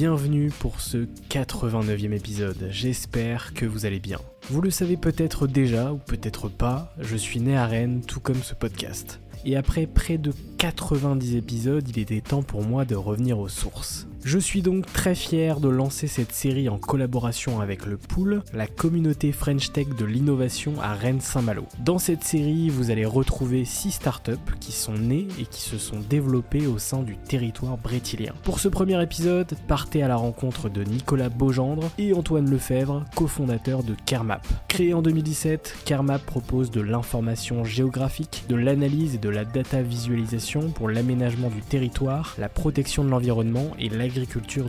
Bienvenue pour ce 89e épisode, j'espère que vous allez bien. Vous le savez peut-être déjà ou peut-être pas, je suis né à Rennes tout comme ce podcast. Et après près de 90 épisodes, il était temps pour moi de revenir aux sources. Je suis donc très fier de lancer cette série en collaboration avec le Pool, la communauté French Tech de l'innovation à Rennes-Saint-Malo. Dans cette série, vous allez retrouver 6 startups qui sont nées et qui se sont développées au sein du territoire brétilien. Pour ce premier épisode, partez à la rencontre de Nicolas Beaugendre et Antoine Lefebvre, cofondateur de Kermap. Créé en 2017, Kermap propose de l'information géographique, de l'analyse et de la data visualisation pour l'aménagement du territoire, la protection de l'environnement et l'agriculture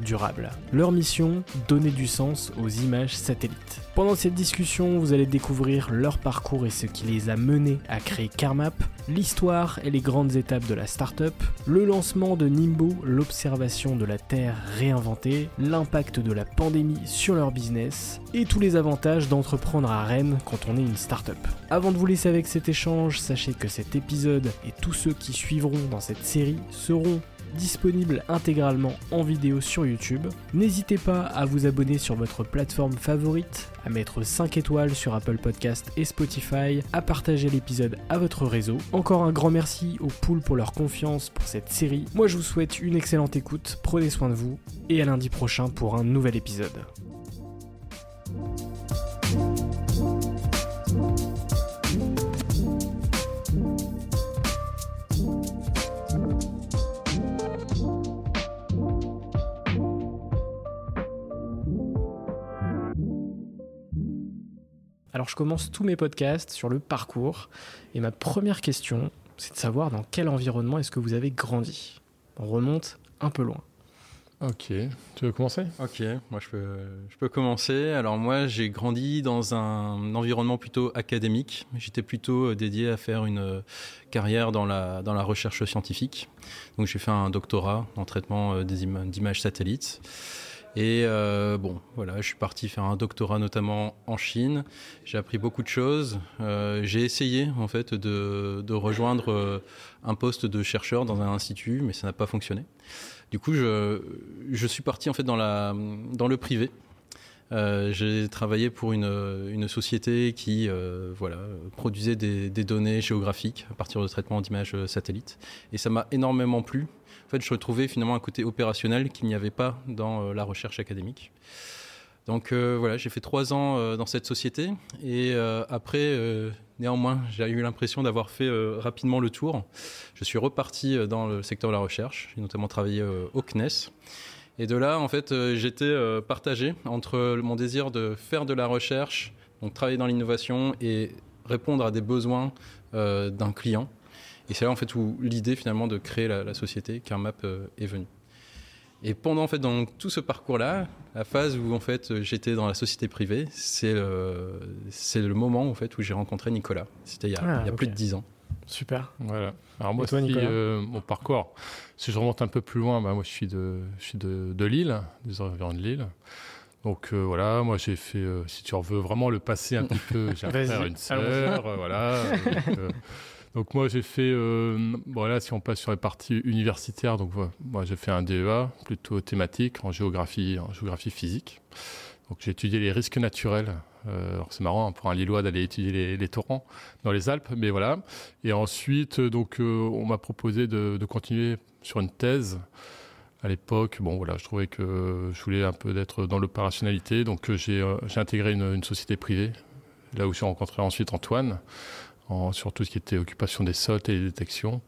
durable. Leur mission, donner du sens aux images satellites. Pendant cette discussion, vous allez découvrir leur parcours et ce qui les a menés à créer CarMap, l'histoire et les grandes étapes de la startup, le lancement de Nimbo, l'observation de la Terre réinventée, l'impact de la pandémie sur leur business et tous les avantages d'entreprendre à Rennes quand on est une startup. Avant de vous laisser avec cet échange, sachez que cet épisode et tous ceux qui suivront dans cette série seront disponibles intégralement en vidéo sur YouTube. N'hésitez pas à vous abonner sur votre plateforme favorite, à mettre 5 étoiles sur Apple Podcast et Spotify, à partager l'épisode à votre réseau. Encore un grand merci aux poules pour leur confiance pour cette série. Moi je vous souhaite une excellente écoute, prenez soin de vous et à lundi prochain pour un nouvel épisode. Je commence tous mes podcasts sur le parcours et ma première question, c'est de savoir dans quel environnement est-ce que vous avez grandi. On remonte un peu loin. Ok, tu veux commencer? Ok, moi je peux, je peux commencer. Alors moi j'ai grandi dans un environnement plutôt académique. J'étais plutôt euh, dédié à faire une euh, carrière dans la, dans la recherche scientifique. Donc j'ai fait un doctorat en traitement euh, d'images satellites. Et euh, bon, voilà, je suis parti faire un doctorat notamment en Chine. J'ai appris beaucoup de choses. Euh, j'ai essayé en fait de, rejoindre euh, un poste de chercheur dans un institut, mais ça n'a pas fonctionné. Du coup, je, suis parti en fait dans, le privé. J'ai travaillé pour une, société qui voilà, produisait des, des, données géographiques à partir de traitement d'images satellites. Et ça m'a énormément plu fait, je retrouvais finalement un côté opérationnel qu'il n'y avait pas dans euh, la recherche académique. Donc euh, voilà, j'ai fait trois ans euh, dans cette société et après, néanmoins, j'ai eu l'impression d'avoir fait rapidement le tour. Je suis reparti dans le secteur de la recherche, j'ai notamment travaillé au CNES. Et de là, en fait, j'étais partagé entre mon désir de faire de la recherche, donc travailler dans l'innovation et répondre à des besoins d'un client. Et c'est là en fait où l'idée finalement de créer la, société CarMap est venue. Et pendant en fait dans tout ce parcours-là, la phase où en fait j'étais dans la société privée, c'est le, c'est le moment en fait où j'ai rencontré Nicolas. C'était il y a, ah, il y a plus de dix ans. Super. Voilà. Alors moi, euh, mon parcours, si je remonte un peu plus loin, bah, moi je suis de, je suis de, de Lille, des environs de Lille. Donc euh, voilà, moi j'ai fait, euh, si tu veux vraiment le passer un petit peu, j'ai un frère, une sœur, voilà. Donc, moi j'ai fait, voilà, si on passe sur les parties universitaires, donc moi j'ai fait un DEA plutôt thématique en géographie, en géographie physique. Donc j'ai étudié les risques naturels euh, c'est marrant hein, pour un Lillois d'aller étudier les, torrents dans les Alpes, mais voilà. Et ensuite, euh, donc, euh, on m'a proposé de, continuer sur une thèse. À l'époque, bon voilà, je trouvais que je voulais un peu d'être dans l'opérationnalité, donc j'ai intégré une, société privée, là où j'ai rencontré ensuite Antoine, en, sur tout ce qui était occupation des sols détections.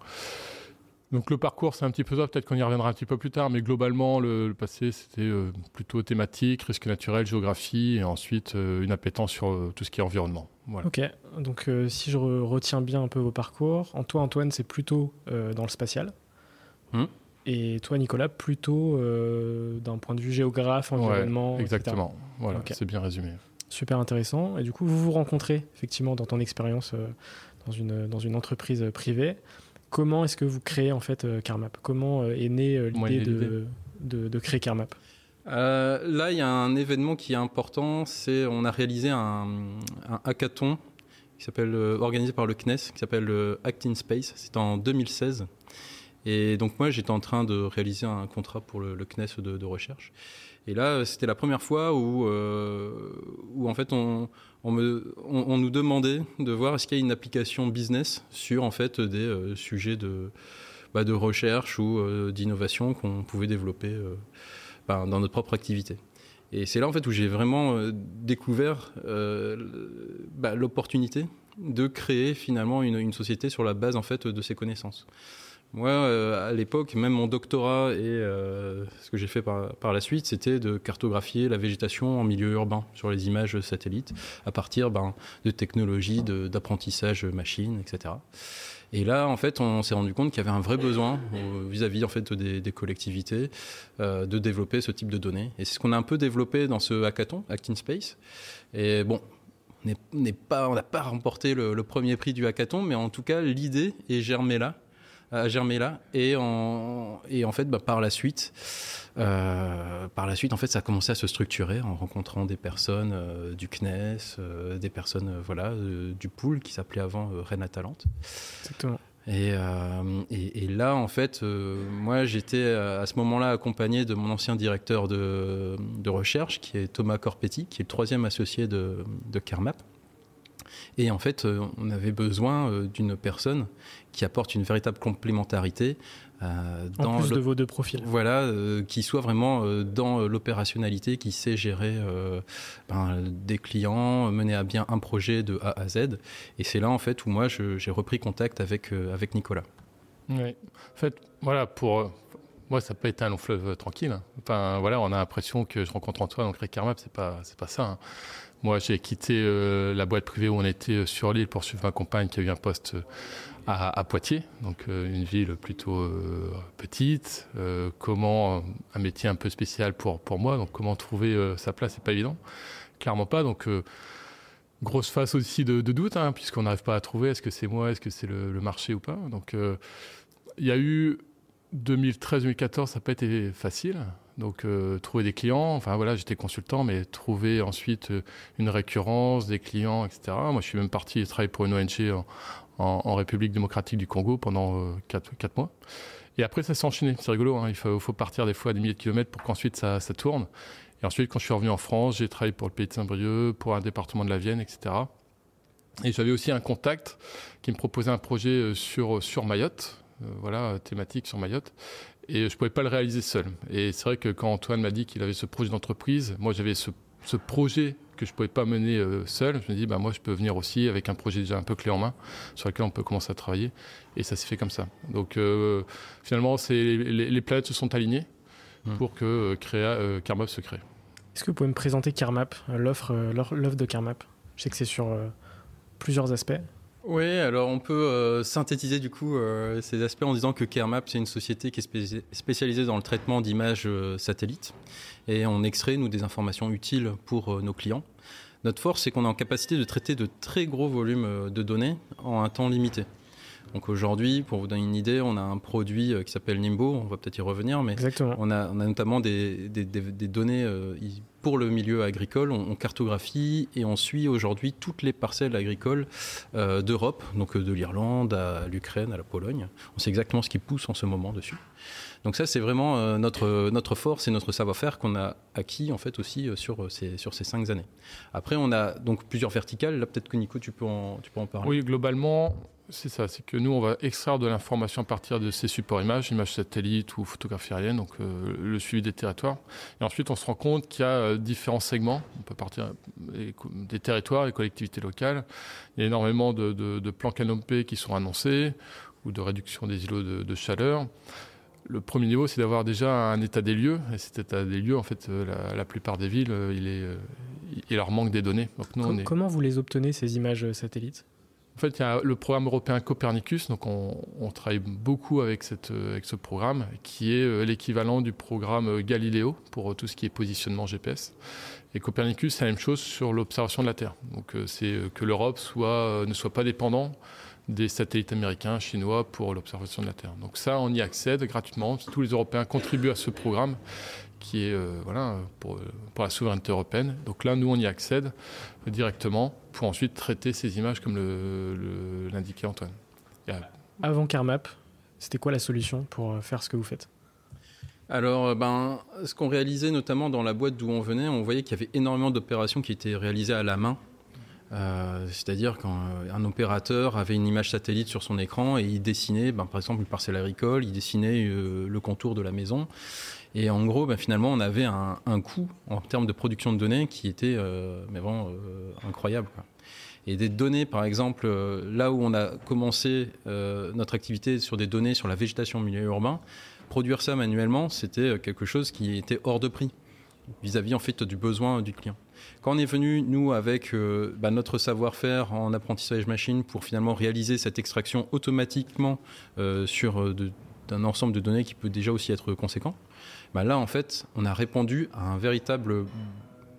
Donc le parcours, c'est un petit peu ça, peut-être qu'on y reviendra un petit peu plus tard, mais globalement, le, passé, c'était euh, plutôt thématique, risque naturel, géographie, et ensuite euh, une appétence sur euh, tout ce qui est environnement. Ok, donc si je retiens bien un peu vos parcours, en toi, Antoine, c'est plutôt dans le spatial. Hmm. Et toi, Nicolas, plutôt d'un point de vue géographe, environnement. exactement, voilà, c'est bien résumé. Super intéressant. Et du coup, vous vous rencontrez effectivement dans ton expérience dans, une, dans une entreprise privée. Comment est-ce que vous créez en fait euh, CarMap? Comment euh, est née euh, l'idée de, de, créer CarMap? Là, il y a un événement qui est important, c'est on a réalisé un, hackathon qui s'appelle organisé par le CNES, qui s'appelle Act in Space. C'était en 2016. Et donc moi, j'étais en train de réaliser un contrat pour le, CNES de, recherche. Et là, c'était la première fois où, où en fait, on, nous demandait de voir est-ce qu'il y a une application business sur en fait des euh, sujets de, bah, de recherche ou euh, d'innovation qu'on pouvait développer euh, bah, dans notre propre activité. Et c'est là en fait où j'ai vraiment découvert bah, l'opportunité de créer finalement une, une, société sur la base en fait de ces connaissances. Moi, euh, à l'époque, même mon doctorat et euh, ce que j'ai fait par, la suite, c'était de cartographier la végétation en milieu urbain sur les images satellites à partir ben, de technologies d'apprentissage machine, etc. Et là, en fait, on s'est rendu compte qu'il y avait un vrai besoin vis-à-vis en fait des, collectivités euh, de développer ce type de données. Et c'est ce qu'on a un peu développé dans ce hackathon, Acting Space. Et bon, on n'a pas remporté le, premier prix du hackathon, mais en tout cas, l'idée est germée là à germer là. Et en, et en fait, bah, par la suite, euh, par la suite, en fait, ça a commencé à se structurer en rencontrant des personnes euh, du CNES, euh, des personnes voilà du pool qui s'appelait avant Rennes Atalante. Exactement. Et, et, et, là, en fait, moi, j'étais à ce moment-là accompagné de mon ancien directeur de, de, recherche, qui est Thomas Corpetti, qui est le troisième associé de, de CarMap. Et en fait, euh, on avait besoin euh, d'une personne qui apporte une véritable complémentarité euh, dans en plus de vos deux profils. Voilà, qui soit vraiment dans l'opérationnalité, qui sait gérer ben, des clients, mener à bien un projet de A à Z. Et c'est là en fait où moi j'ai repris contact avec avec Nicolas. Oui. En fait, voilà pour moi, ça peut être un long fleuve tranquille. Enfin, voilà, on a l'impression que je rencontre Antoine, donc Ricarmap, c'est pas, c'est pas ça. Hein. Moi, j'ai quitté euh, la boîte privée où on était euh, sur l'île pour suivre ma compagne qui a eu un poste euh, à, Poitiers, donc une ville plutôt petite. comment un métier un peu spécial pour pour moi, donc comment trouver sa place, c'est pas évident, clairement pas. Donc grosse phase aussi de, de doute, hein, puisqu'on n'arrive pas à trouver est-ce que c'est moi, est-ce que c'est le, le, marché ou pas. Donc il y a eu 2013-2014, ça n'a pas été facile. Donc euh, trouver des clients, enfin voilà, j'étais consultant, mais trouver ensuite euh, une récurrence, des clients, etc. Moi, je suis même parti travailler pour une ONG en, République démocratique du Congo pendant 4 euh, quatre, mois. Et après, ça s'est enchaîné. C'est rigolo. Hein. Il faut, partir des fois à des milliers de kilomètres pour qu'ensuite ça, tourne. Et ensuite, quand je suis revenu en France, j'ai travaillé pour le pays de Saint-Brieuc, pour un département de la Vienne, etc. Et j'avais aussi un contact qui me proposait un projet sur Mayotte, voilà, thématique sur Mayotte. Et je pouvais pas le réaliser seul. Et c'est vrai que quand Antoine m'a dit qu'il avait ce projet d'entreprise, moi j'avais ce, ce, projet que je pouvais pas mener euh, seul. Je me dis, bah moi je peux venir aussi avec un projet déjà un peu clé en main, sur lequel on peut commencer à travailler. Et ça s'est fait comme ça. Donc euh, finalement, c'est les, les, planètes se sont alignées mmh. pour que créa, Carmap se crée. Est-ce que vous pouvez me présenter Carmap, l'offre, l'offre de Carmap? Je sais que c'est sur plusieurs aspects. Oui, alors on peut euh, synthétiser du coup euh, ces aspects en disant que CareMap, c'est une société qui est spécialisée dans le traitement d'images euh, satellites et on extrait, nous, des informations utiles pour nos clients. Notre force, c'est qu'on est en capacité de traiter de très gros volumes de données en un temps limité. Donc aujourd'hui, pour vous donner une idée, on a un produit qui s'appelle Nimbo, on va peut-être y revenir, mais On, a, on a notamment des, des, des, données pour le milieu agricole, on, cartographie et on suit aujourd'hui toutes les parcelles agricoles euh, d'Europe, donc euh, de l'Irlande à l'Ukraine, à la Pologne. On sait exactement ce qui pousse en ce moment dessus. Donc ça, c'est vraiment euh, notre, notre force et notre savoir-faire qu'on a acquis en fait aussi sur, ces, sur ces cinq années. Après, on a donc plusieurs verticales. Là, peut-être que Nico, tu peux en, tu peux en parler. Oui, globalement, c'est ça, c'est que nous, on va extraire de l'information à partir de ces supports images, images satellites ou photographies aériennes, donc euh, le suivi des territoires. Et ensuite, on se rend compte qu'il y a euh, différents segments. On peut partir des territoires, des collectivités locales. Il y a énormément de, plans canopés qui sont annoncés ou de réduction des îlots de, chaleur. Le premier niveau, c'est d'avoir déjà un état des lieux. Et cet état des lieux, en fait, euh, la, plupart des villes, il, est, il leur manque des données. Donc Comment vous les obtenez, ces images satellites? En fait, il y a le programme européen Copernicus, donc on, travaille beaucoup avec, cette, avec, ce programme, qui est euh, l'équivalent du programme euh, Galileo pour euh, tout ce qui est positionnement GPS. Et Copernicus, c'est la même chose sur l'observation de la Terre. Donc c'est que l'Europe ne soit pas dépendant des satellites américains, chinois pour l'observation de la Terre. Donc ça, on y accède gratuitement. Tous les Européens contribuent à ce programme qui est euh, voilà, pour, pour, la souveraineté européenne. Donc là, nous, on y accède directement pour ensuite traiter ces images comme l'indiquait Antoine. Avant CarMap, c'était quoi la solution pour euh, faire ce que vous faites? Alors, euh, ben, ce qu'on réalisait notamment dans la boîte d'où on venait, on voyait qu'il y avait énormément d'opérations qui étaient réalisées à la main. C'est-à-dire quand un opérateur avait une image satellite sur son écran et il dessinait, ben, par exemple, une parcelle agricole, il dessinait le contour de la maison. Et en gros, ben, finalement, on avait un, coût en termes de production de données qui était euh, mais euh, incroyable. Et des données, par exemple, euh, là où on a commencé notre activité sur des données sur la végétation au milieu urbain, produire ça manuellement, c'était quelque chose qui était hors de prix vis-à-vis en fait du besoin du client. Quand on est venu nous avec ben, notre savoir-faire en apprentissage machine pour finalement réaliser cette extraction automatiquement sur d'un ensemble de données qui peut déjà aussi être conséquent, bah là, en fait, on a répondu à un véritable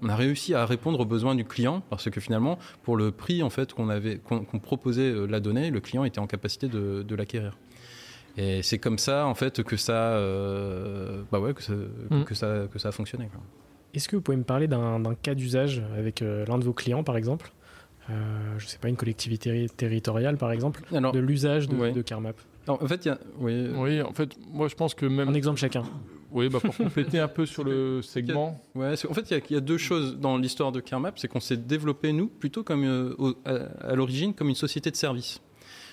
on a réussi à répondre aux besoins du client parce que finalement, pour le prix en fait qu'on avait, qu'on proposait euh, la donnée, le client était en capacité de, l'acquérir. Et c'est comme ça en fait que ça, euh, bah ouais, que ça, que ça, que ça a fonctionné. Est-ce que vous pouvez me parler d'un cas d'usage avec euh, l'un de vos clients, par exemple? Je ne sais pas, une collectivité territoriale, par exemple, de l'usage de, de CarMap en fait, il y a... oui. oui, en fait, moi je pense que même. Un exemple chacun. Oui, bah pour compléter un peu sur le segment. Ouais, en fait, il y, a deux choses dans l'histoire de CareMap. C'est qu'on s'est développé, nous, plutôt comme euh, à, l'origine, comme une société de service.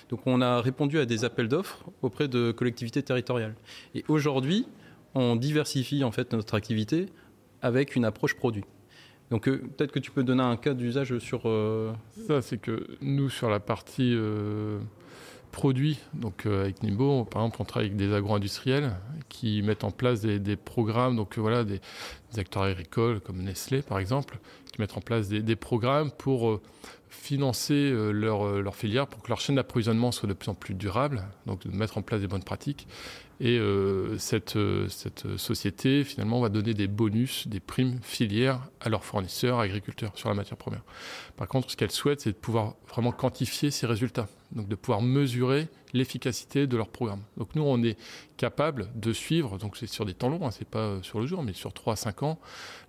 Donc, on a répondu à des appels d'offres auprès de collectivités territoriales. Et aujourd'hui, on diversifie en fait notre activité avec une approche produit. Donc, euh, peut-être que tu peux donner un cas d'usage sur. Euh, Ça, c'est que nous, sur la partie produits. Donc euh, avec Nimbo, par exemple, on travaille avec des agro-industriels qui mettent en place des, programmes, donc euh, voilà, des, acteurs agricoles comme Nestlé par exemple, qui mettent en place des, programmes pour euh, financer leur, leur, filière, pour que leur chaîne d'approvisionnement soit de plus en plus durable, donc de mettre en place des bonnes pratiques. Et cette, cette société, finalement, va donner des bonus, des primes filières à leurs fournisseurs, agriculteurs, sur la matière première. Par contre, ce qu'elle souhaite, c'est de pouvoir vraiment quantifier ces résultats donc de pouvoir mesurer l'efficacité de leur programme. Donc nous, on est capable de suivre, donc c'est sur des temps longs, hein, c'est pas sur le jour, mais sur 3 à 5 ans,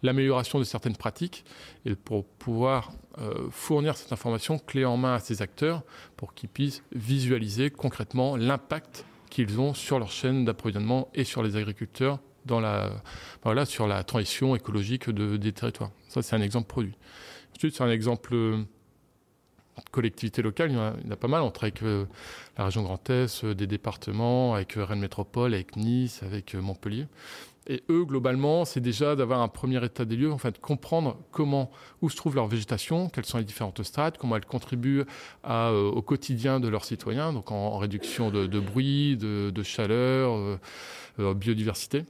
l'amélioration de certaines pratiques et pour pouvoir euh, fournir cette information clé en main à ces acteurs pour qu'ils puissent visualiser concrètement l'impact qu'ils ont sur leur chaîne d'approvisionnement et sur les agriculteurs dans la, voilà, sur la transition écologique de, des territoires. Ça, c'est un exemple produit. Ensuite, c'est un exemple collectivités locales, il y, en a, pas mal. On travaille avec euh, la région Grand Est, euh, des départements, avec euh, Rennes Métropole, avec Nice, avec Montpellier. Et eux, globalement, c'est déjà d'avoir un premier état des lieux, en fait, comprendre comment, où se trouve leur végétation, quelles sont les différentes strates, comment elles contribuent au quotidien de leurs citoyens, donc en, réduction de, bruit, de, chaleur, biodiversité.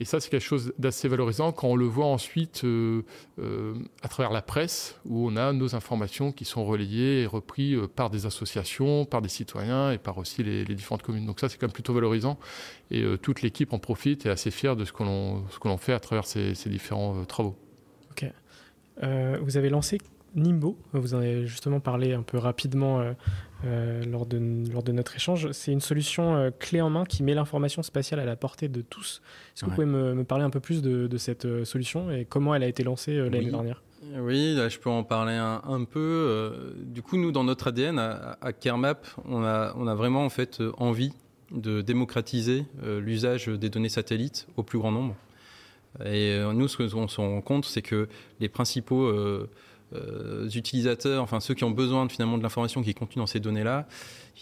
Et ça, c'est quelque chose d'assez valorisant quand on le voit ensuite euh, euh, à travers la presse, où on a nos informations qui sont relayées et reprises euh, par des associations, par des citoyens et par aussi les, différentes communes. Donc ça, c'est quand même plutôt valorisant. Et toute l'équipe en profite et est assez fière de ce que l'on fait à travers ces, ces différents travaux. Ok. vous avez lancé Nimbo, vous en avez justement parlé un peu rapidement euh, euh, lors, de, lors de notre échange. C'est une solution euh, clé en main qui met l'information spatiale à la portée de tous. Est-ce que vous pouvez me, parler un peu plus de, cette solution et comment elle a été lancée l'année dernière? Oui, je peux en parler un, peu. du coup, nous, dans notre ADN, à, à Kermap, on a, on a vraiment en fait envie de démocratiser l'usage des données satellites au plus grand nombre. Et nous, ce qu'on se rend compte, c'est que les principaux euh, utilisateurs, enfin ceux qui ont besoin finalement de l'information qui est contenue dans ces données-là,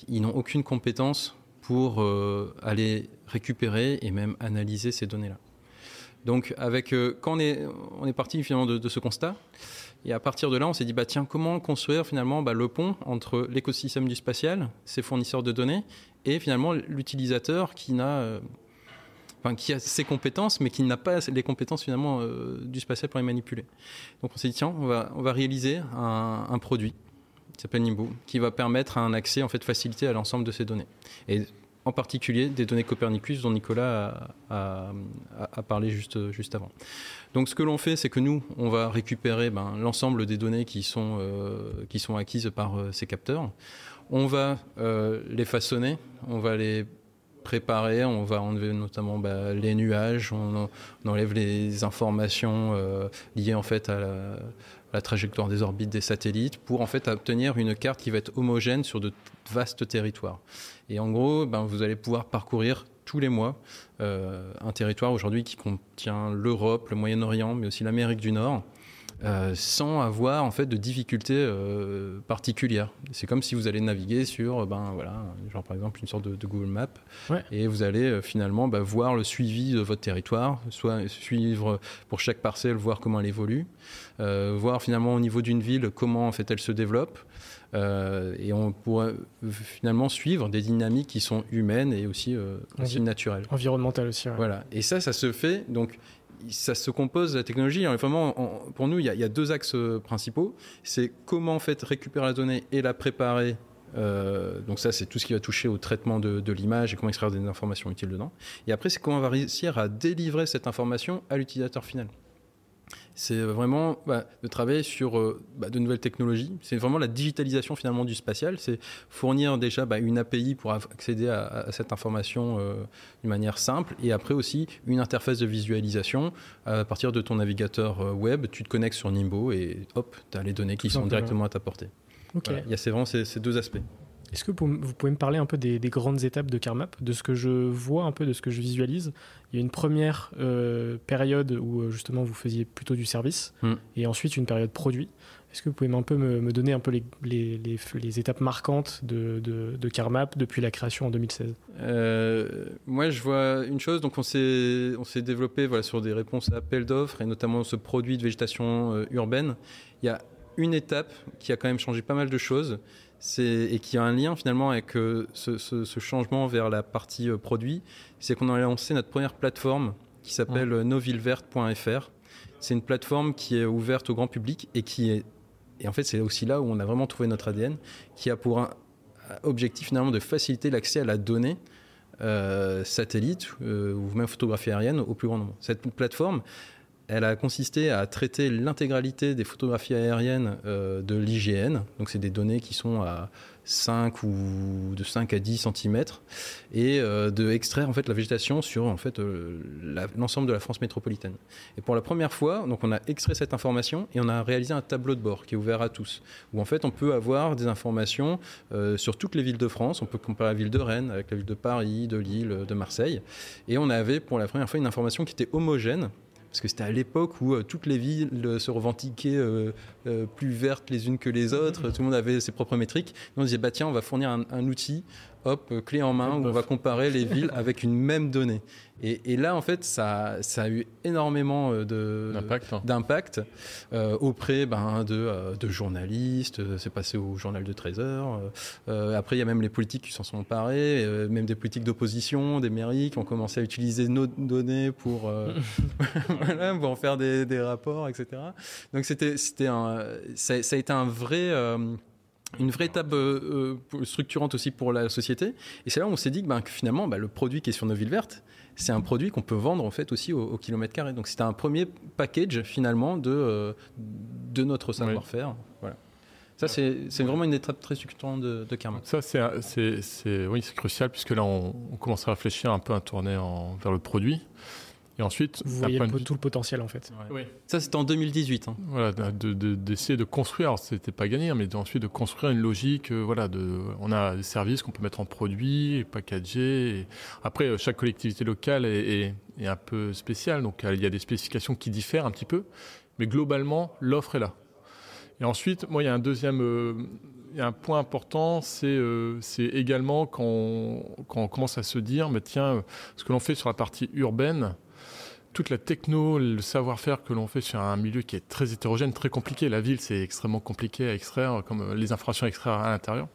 ils n'ont aucune compétence pour euh, aller récupérer et même analyser ces données-là. Donc, avec, euh, quand on est, on est parti finalement de, ce constat, et à partir de là, on s'est dit, bah, tiens, comment construire finalement bah, le pont entre l'écosystème du spatial, ses fournisseurs de données, et finalement l'utilisateur qui n'a qui a ses compétences, mais qui n'a pas les compétences finalement euh, du spatial pour les manipuler. Donc on s'est dit tiens, on va, réaliser un, produit qui s'appelle Nimbo, qui va permettre un accès en fait facilité à l'ensemble de ces données. Et en particulier des données Copernicus dont Nicolas a, parlé juste, juste avant. Donc ce que l'on fait, c'est que nous, on va récupérer ben, l'ensemble des données qui sont, euh, qui sont acquises par euh, ces capteurs. On va les façonner, on va les préparer. On va enlever notamment bah, les nuages, on, enlève les informations euh, liées en fait à la, trajectoire des orbites des satellites pour en fait obtenir une carte qui va être homogène sur de vastes territoires. Et en gros, ben, vous allez pouvoir parcourir tous les mois euh, un territoire aujourd'hui qui contient l'Europe, le Moyen-Orient, mais aussi l'Amérique du Nord. Euh, sans avoir en fait de difficultés euh, particulières. C'est comme si vous allez naviguer sur, ben voilà, genre par exemple une sorte de, Google Maps, et vous allez euh, finalement bah, voir le suivi de votre territoire, soit suivre pour chaque parcelle, voir comment elle évolue, voir finalement au niveau d'une ville comment en fait elle se développe. et on pourrait finalement suivre des dynamiques qui sont humaines et aussi, aussi naturelles. Environnementales aussi. Voilà. Et ça, ça se fait. Donc, ça se compose la technologie. vraiment, pour nous, il y, a, deux axes euh, principaux. C'est comment en fait récupérer la donnée et la préparer. Euh, donc ça, c'est tout ce qui va toucher au traitement de, l'image et comment extraire des informations utiles dedans. Et après, c'est comment on va réussir à délivrer cette information à l'utilisateur final c'est vraiment bah, de travailler sur euh, bah, de nouvelles technologies. C'est vraiment la digitalisation finalement du spatial. C'est fournir déjà bah, une API pour accéder à, cette information euh, d'une manière simple et après aussi une interface de visualisation. À partir de ton navigateur euh, web, tu te connectes sur Nimbo et hop, tu as les données qui sont directement à ta portée. Il y a vraiment ces deux aspects. Est-ce que vous pouvez me parler un peu des, grandes étapes de CarMap, de ce que je vois, un peu de ce que je visualise Il y a une première euh, période où euh, justement vous faisiez plutôt du service, hmm. et ensuite une période produit. Est-ce que vous pouvez un peu me, donner un peu les, les, étapes marquantes de, de, CarMap depuis la création en 2016 euh, Moi, je vois une chose. Donc, on s'est développé voilà, sur des réponses à appels d'offres et notamment ce produit de végétation urbaine. Il y a une étape qui a quand même changé pas mal de choses et qui a un lien finalement avec euh, ce, changement vers la partie euh, produit, c'est qu'on a lancé notre première plateforme qui s'appelle ouais. novilleverte.fr. C'est une plateforme qui est ouverte au grand public et qui est, et en fait c'est aussi là où on a vraiment trouvé notre ADN, qui a pour un objectif finalement de faciliter l'accès à la donnée euh, satellite ou même photographie aérienne au plus grand nombre. Cette plateforme, elle a consisté à traiter l'intégralité des photographies aériennes euh, de l'IGN. Donc, c'est des données qui sont à 5 ou de 5 à 10 cm et euh, de en fait la végétation sur en fait euh, l'ensemble de la France métropolitaine. Et pour la première fois, donc on a extrait cette information et on a réalisé un tableau de bord qui est ouvert à tous où en fait on peut avoir des informations sur toutes les villes de France. On peut comparer la ville de Rennes avec la ville de Paris, de Lille, de Marseille et on avait pour la première fois une information qui était homogène parce que c'était à l'époque où euh, toutes les villes euh, se revendiquaient euh, plus vertes les unes que les autres, tout le monde avait ses propres métriques. on disait, bah tiens, on va fournir un, outil hop, clé en main, où on va comparer les villes avec une même donnée. Et, là, en fait, ça, ça a eu énormément d'impact hein. auprès ben, de, de, journalistes. C'est passé au journal de 13 heures. après, il y a même les politiques qui s'en sont emparés, même des politiques d'opposition, des mairies qui ont commencé à utiliser nos données pour, voilà, pour en faire des, des rapports, etc. Donc, c'était, c'était un, ça, ça, a été un vrai une vraie étape euh, euh, structurante aussi pour la société. Et c'est là où on s'est dit que, ben, finalement, ben, le produit qui est sur nos villes vertes, c'est un produit qu'on peut vendre en fait aussi au, kilomètre carré. Donc c'était un premier package finalement de, euh, de notre savoir-faire. Voilà. Ça, c'est vraiment une étape très structurante de, de Ça, c'est oui, crucial puisque là, on, on, commence à réfléchir un peu à tourner en, vers le produit. Et ensuite, vous voyez tout le potentiel en fait. Oui. Ça, c'était en 2018. Hein. Voilà, d'essayer de, construire. Alors, c'était pas gagné, hein, mais ensuite de construire une logique. Euh, voilà, de, on a des services qu'on peut mettre en produit, packagés. Et après, euh, chaque collectivité locale est, est, un peu spéciale, donc il y a des spécifications qui diffèrent un petit peu, mais globalement, l'offre est là. Et ensuite, moi, il y a un deuxième. Euh, il y a un point important, c'est également quand on, quand on, commence à se dire, mais tiens, ce que l'on fait sur la partie urbaine, toute la techno, le savoir-faire que l'on fait sur un milieu qui est très hétérogène, très compliqué. La ville, c'est extrêmement compliqué à extraire, comme euh, les informations à extraire à l'intérieur.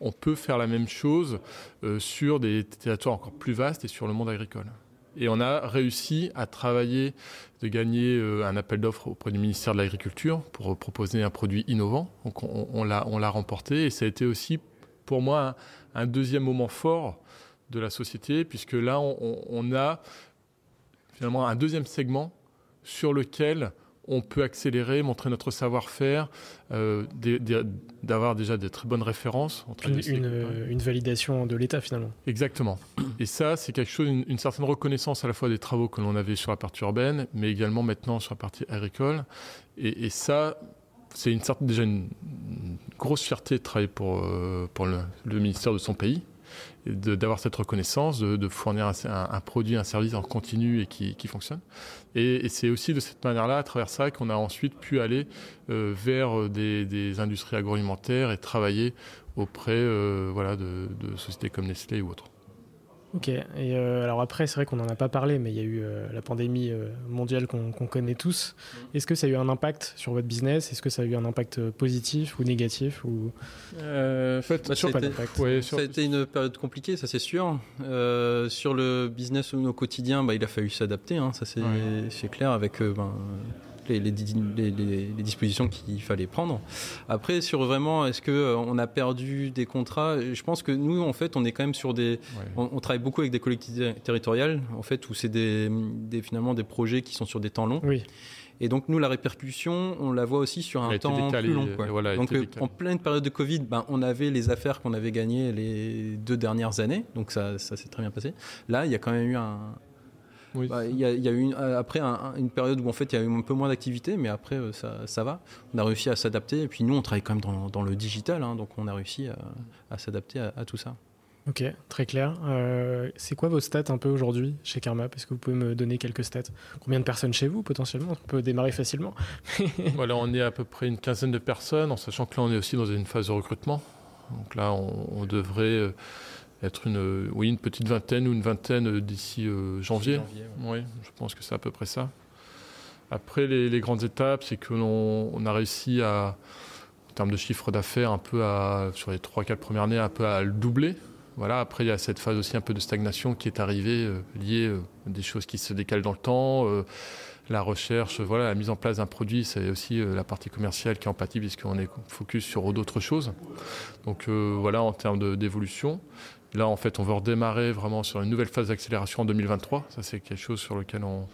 On peut faire la même chose euh, sur des territoires encore plus vastes et sur le monde agricole. Et on a réussi à travailler, de gagner euh, un appel d'offres auprès du ministère de l'Agriculture pour proposer un produit innovant. Donc on, on l'a remporté et ça a été aussi pour moi un, deuxième moment fort de la société, puisque là on a finalement un deuxième segment sur lequel on peut accélérer, montrer notre savoir-faire, euh, d'avoir déjà des très bonnes références. une, validation de l'État finalement. Exactement. Et ça, c'est quelque chose, une, certaine reconnaissance à la fois des travaux que l'on avait sur la partie urbaine, mais également maintenant sur la partie agricole. Et, ça, c'est une déjà une, grosse fierté de travailler pour, euh, pour le ministère de son pays d'avoir cette reconnaissance, de, fournir un, produit, un service en continu et qui, fonctionne. Et, c'est aussi de cette manière-là, à travers ça, qu'on a ensuite pu aller euh, vers des, industries agroalimentaires et travailler auprès euh, voilà, de, de sociétés comme Nestlé ou autres. Ok, et euh, alors après, c'est vrai qu'on n'en a pas parlé, mais il y a eu euh, la pandémie euh, mondiale qu'on connaît tous. Mm. Est-ce que ça a eu un impact sur votre business? Est-ce que ça a eu un impact positif ou négatif ou... En fait, bah, ça, a été, ça a été une période compliquée, ça c'est sûr. sur le business au quotidien, bah, il a fallu s'adapter, hein, ça c'est clair, avec ben, les, les, dispositions qu'il fallait prendre. Après, sur vraiment, est-ce qu'on euh, a perdu des contrats? Je pense que nous, en fait, on est quand même sur des. On, travaille beaucoup avec des collectivités territoriales, en fait, où c'est des, finalement des projets qui sont sur des temps longs. Oui. Et donc nous, la répercussion, on la voit aussi sur un temps plus long. donc euh, en pleine période de Covid, ben, on avait les affaires qu'on avait gagnées les deux dernières années, donc ça, ça s'est très bien passé. Là, il y a quand même eu un, bah, il y, a, eu euh, après une période où en fait il y a eu un peu moins d'activité, mais après euh, ça, ça, va. On a réussi à s'adapter. Et puis nous, on travaille quand même dans, dans le digital, hein, donc on a réussi à, s'adapter à, tout ça. Ok, très clair. Euh, c'est quoi vos stats un peu aujourd'hui chez Karma? Est-ce que vous pouvez me donner quelques stats? Combien de personnes chez vous potentiellement? On peut démarrer facilement. voilà, on est à peu près une quinzaine de personnes, en sachant que là on est aussi dans une phase de recrutement. Donc là, on, devrait être une, oui, une petite vingtaine ou une vingtaine d'ici euh, janvier. Oui, je pense que c'est à peu près ça. Après, les, grandes étapes, c'est que on a réussi à, en termes de chiffre d'affaires, un peu à, sur les 3-4 premières années, un peu à le doubler. Voilà, après, il y a cette phase aussi un peu de stagnation qui est arrivée, euh, liée à euh, des choses qui se décalent dans le temps. la recherche, voilà, la mise en place d'un produit, c'est aussi la partie commerciale qui est empathie puisqu'on est focus sur d'autres choses. Donc voilà, en termes d'évolution. Là, en fait, on veut redémarrer vraiment sur une nouvelle phase d'accélération en 2023. Ça, c'est quelque chose sur lequel on,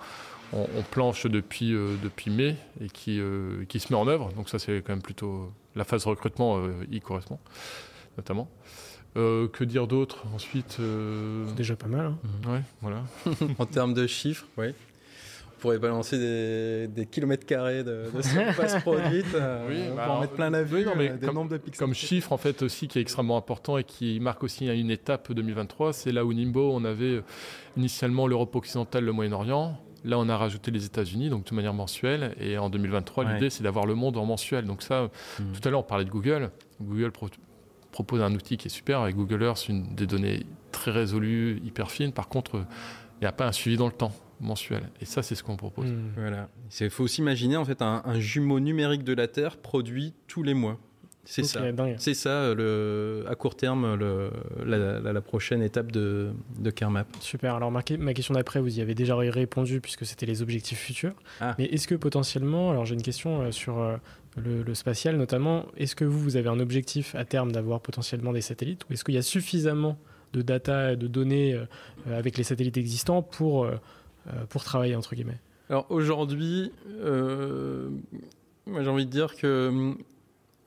planche depuis, euh, depuis mai et qui, euh, qui se met en œuvre. Donc ça, c'est quand même plutôt la phase de recrutement euh, y correspond, notamment. que dire d'autre ensuite C'est déjà pas mal. Hein. Ouais, voilà. en termes de chiffres, oui pourrait balancer des, kilomètres carrés de, surface produite. Euh, oui, on bah en mettre plein la vue, mais euh, comme, de pixels. Comme chiffre, en fait, aussi, qui est extrêmement important et qui marque aussi une étape 2023, c'est là où Nimbo, on avait euh, initialement l'Europe occidentale, le Moyen-Orient. Là, on a rajouté les États-Unis, donc de manière mensuelle. Et en 2023, l'idée, c'est d'avoir le monde en mensuel. Donc ça, hmm. tout à l'heure, on parlait de Google. Google propose un outil qui est super. Avec Google Earth, une, des données très résolues, hyper fines. Par contre, il n'y a pas un suivi dans le temps mensuel. Et ça, c'est ce qu'on propose. Hmm. Voilà. Il faut s'imaginer en fait un, jumeau numérique de la Terre produit tous les mois. C'est ça. C'est ça, le, à court terme, le, la, prochaine étape de, de CareMap. Super. Alors, ma, ma question d'après, vous y avez déjà répondu puisque c'était les objectifs futurs. Ah. Mais est-ce que potentiellement, alors j'ai une question euh, sur euh, le, spatial notamment, est-ce que vous, vous avez un objectif à terme d'avoir potentiellement des satellites ou est-ce qu'il y a suffisamment de data, de données euh, avec les satellites existants pour, pour travailler, entre guillemets. Alors aujourd'hui, moi j'ai envie de dire que hum,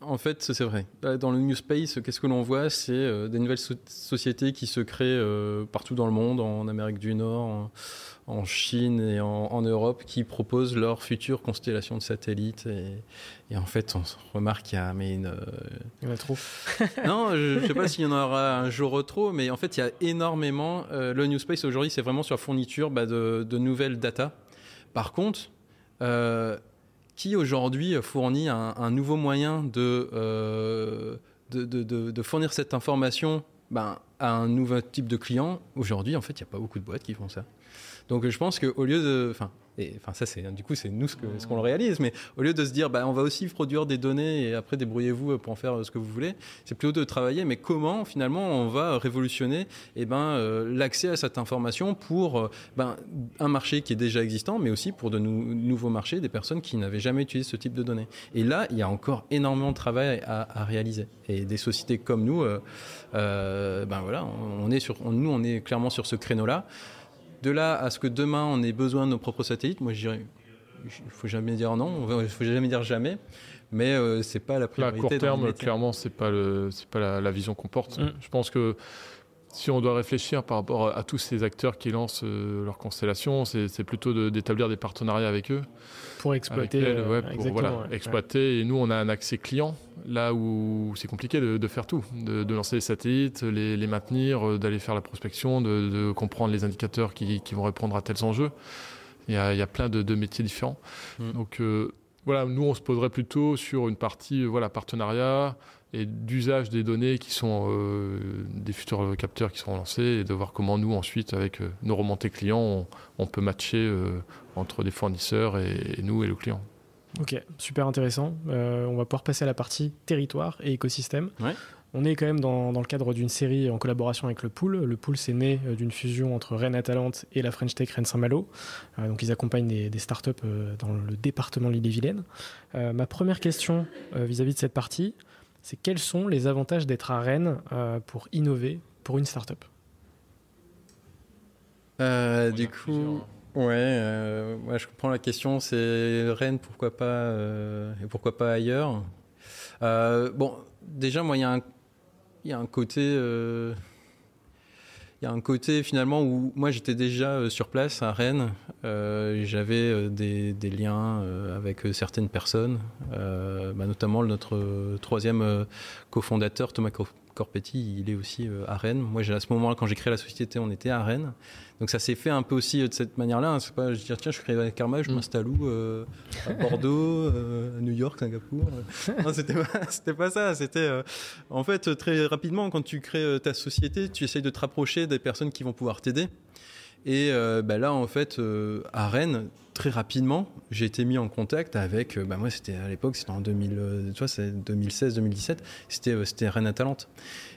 en fait, c'est vrai. Dans le New Space, qu'est-ce que l'on voit C'est euh, des nouvelles sociétés qui se créent euh, partout dans le monde, en Amérique du Nord, en, Chine et en, Europe, qui proposent leur future constellation de satellites. Et, en fait, on remarque qu'il y a mais une. Euh, il y en a trop. non, je ne sais pas s'il y en aura un jour trop, mais en fait, il y a énormément. le New Space aujourd'hui, c'est vraiment sur la fourniture bah, de, de, nouvelles data. Par contre, qui aujourd'hui fournit un, nouveau moyen euh, de, de, fournir cette information ben, à un nouveau type de client? Aujourd'hui, en fait, il n'y a pas beaucoup de boîtes qui font ça. Donc je pense qu'au lieu de... Enfin, et enfin, ça, c'est du coup, c'est nous ce qu'on ce qu'on réalise. Mais au lieu de se dire, bah, on va aussi produire des données et après débrouillez-vous pour en faire ce que vous voulez, c'est plutôt de travailler. Mais comment finalement on va révolutionner eh ben, euh, l'accès à cette information pour euh, ben, un marché qui est déjà existant, mais aussi pour de nouveaux marchés, des personnes qui n'avaient jamais utilisé ce type de données. Et là, il y a encore énormément de travail à, réaliser. Et des sociétés comme nous, euh, ben voilà, on est sur, nous, on est clairement sur ce créneau-là. De là à ce que demain on ait besoin de nos propres satellites, moi je dirais, il faut jamais dire non, il faut jamais dire jamais, mais euh, c'est pas la priorité. À court terme, clairement, c'est pas le, c'est pas la, vision qu'on porte. Mm. Je pense que si on doit réfléchir par rapport à tous ces acteurs qui lancent euh, leur constellation, c'est plutôt d'établir des partenariats avec eux. Pour exploiter. Euh, pour, voilà, exploiter. Et nous, on a un accès client, là où c'est compliqué de, faire tout, de, lancer les satellites, les, maintenir, euh, d'aller faire la prospection, de, comprendre les indicateurs qui, vont répondre à tels enjeux. Il y a, plein de, métiers différents. Mm. Donc voilà, nous, on se poserait plutôt sur une partie voilà, partenariat, et d'usage des données qui sont euh, des futurs capteurs qui seront lancés et de voir comment nous ensuite avec euh, nos remontées clients on, peut matcher euh, entre des fournisseurs et, nous et le client. Ok, super intéressant. on va pouvoir passer à la partie territoire et écosystème. On est quand même dans, le cadre d'une série en collaboration avec le Pool. Le Pool, c'est né d'une fusion entre Rennes Atalante et la French Tech Rennes Saint-Malo. donc, ils accompagnent des, des startups dans le département de l'île-et-Vilaine. ma première question vis à -vis de cette partie, c'est quels sont les avantages d'être à Rennes euh, pour innover pour une startup? Euh, Du coup, ouais, euh, je comprends la question. C'est Rennes, pourquoi pas euh, et pourquoi pas ailleurs? Bon, déjà, moi, il y, y, a un côté il y a un côté finalement où moi j'étais déjà euh, sur place à Rennes, euh, j'avais euh, des, liens avec certaines personnes, bah, notamment notre troisième cofondateur Thomas Corpetti, il est aussi à Rennes. Moi à ce moment-là quand j'ai créé la société on était à Rennes. Donc ça s'est fait un peu aussi de cette manière-là. Hein. C'est pas je dire tiens je crée avec Karma, je mm. m'installe où À Bordeaux, à New York, Singapour. non c'était pas, c'était pas ça. C'était en fait très rapidement quand tu crées ta société, tu essayes de te rapprocher des personnes qui vont pouvoir t'aider. Et euh, bah là, en fait, euh, à Rennes, très rapidement, j'ai été mis en contact avec. Euh, bah moi, c'était à l'époque, c'était en 2000, 2016-2017. C'était c'était Rennes Atalante.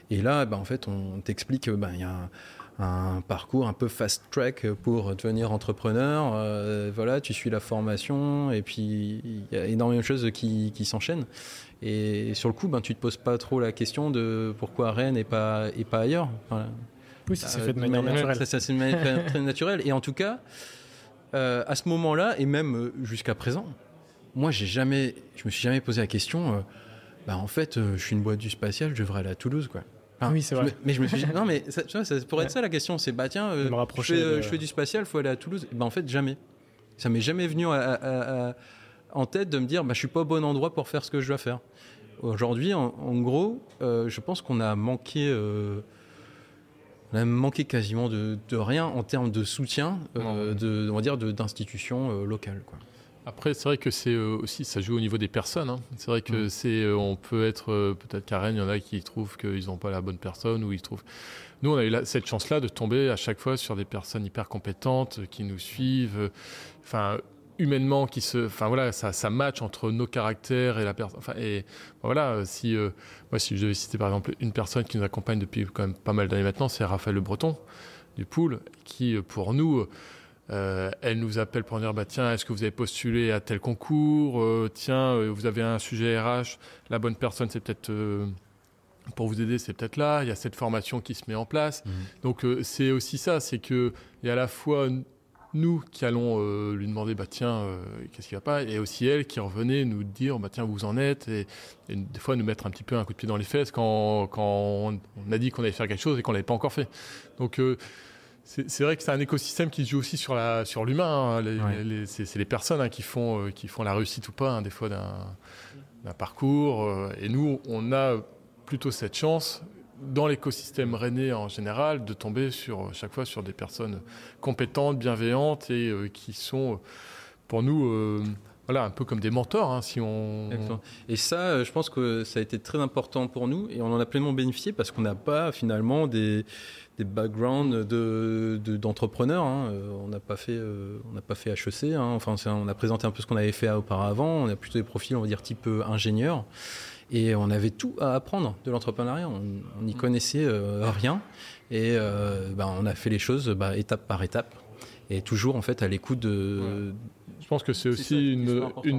Et là, bah, en fait, on t'explique, bah, il y a un, parcours un peu fast track pour devenir entrepreneur. voilà, tu suis la formation et puis il y a énormément de choses qui, qui s'enchaînent. Et sur le coup, ben, tu te poses pas trop la question de pourquoi Rennes et pas, et pas ailleurs. Oui, ça s'est fait de manière naturelle. Ça, s'est fait très naturelle. Et en tout cas, euh, à ce moment-là, et même euh, jusqu'à présent, moi, j'ai jamais, je me suis jamais posé la question. Euh, bah, en fait, je suis une boîte du spatial, je devrais aller à Toulouse, quoi. oui, c'est vrai. mais je me suis dit, non, mais ça, ça pourrait être ça la question. C'est, bah tiens, je, fais, je, fais, du spatial, faut aller à Toulouse. Bah, en fait, jamais. Ça m'est jamais venu en tête de me dire, bah, je suis pas au bon endroit pour faire ce que je dois faire. Aujourd'hui, en, gros, je pense qu'on a manqué on a manqué quasiment de, rien en termes de soutien, euh, de, on va dire, d'institutions euh, locales. Quoi. Après, c'est vrai que c'est aussi, ça joue au niveau des personnes. hein. C'est vrai que Mm. c'est, on peut être peut-être Rennes, il y en a qui trouvent qu'ils n'ont pas la bonne personne ou ils trouvent. Nous, on a eu la- cette chance-là de tomber à chaque fois sur des personnes hyper compétentes qui nous suivent. euh, Enfin, humainement, qui se, enfin voilà, ça, ça match entre nos caractères et la personne. Enfin, et voilà, euh, si euh, moi, si je devais citer par exemple une personne qui nous accompagne depuis quand même pas mal d'années maintenant, c'est Raphaël Le Breton du Pool, qui euh, pour nous euh, elle nous appelle pour dire bah, tiens, est-ce que vous avez postulé à tel concours Euh, Tiens, vous avez un sujet RH, la bonne personne, c'est peut-être pour vous aider, c'est peut-être là. Il y a cette formation qui se met en place. Mhm. Donc euh, c'est aussi ça, c'est que il y a à la fois nous qui allons euh, lui demander bah tiens euh, qu'est-ce qui va pas? Et aussi elle qui revenait nous dire bah tiens vous en êtes? Et, et des fois nous mettre un petit peu un coup de pied dans les fesses quand, quand on, on a dit qu'on allait faire quelque chose et qu'on l'avait pas encore fait. Donc euh, c'est vrai que c'est un écosystème qui se joue aussi sur la sur l'humain. hein. Ouais. c'est les personnes hein, qui font qui font la réussite ou pas hein, des fois d'un parcours. et nous, on a plutôt cette chance dans l'écosystème rennais en général de tomber sur chaque fois sur des personnes compétentes, bienveillantes et euh, qui sont euh, pour nous euh, voilà un peu comme des mentors hein, si on. Et ça, je pense que ça a été très important pour nous et on en a pleinement bénéficié parce qu'on n'a pas finalement des, backgrounds de, de- d'entrepreneurs. hein. On n'a pas fait, euh, pas fait HEC. hein. Enfin, on a présenté un peu ce qu'on avait fait auparavant. On a plutôt des profils, on va dire type ingénieur. Et on avait tout à apprendre de l'entrepreneuriat. On n'y connaissait euh, rien. Et euh, ben, on a fait les choses bah, étape par étape. Et toujours en fait à l'écoute de, Je pense que c'est ça aussi une,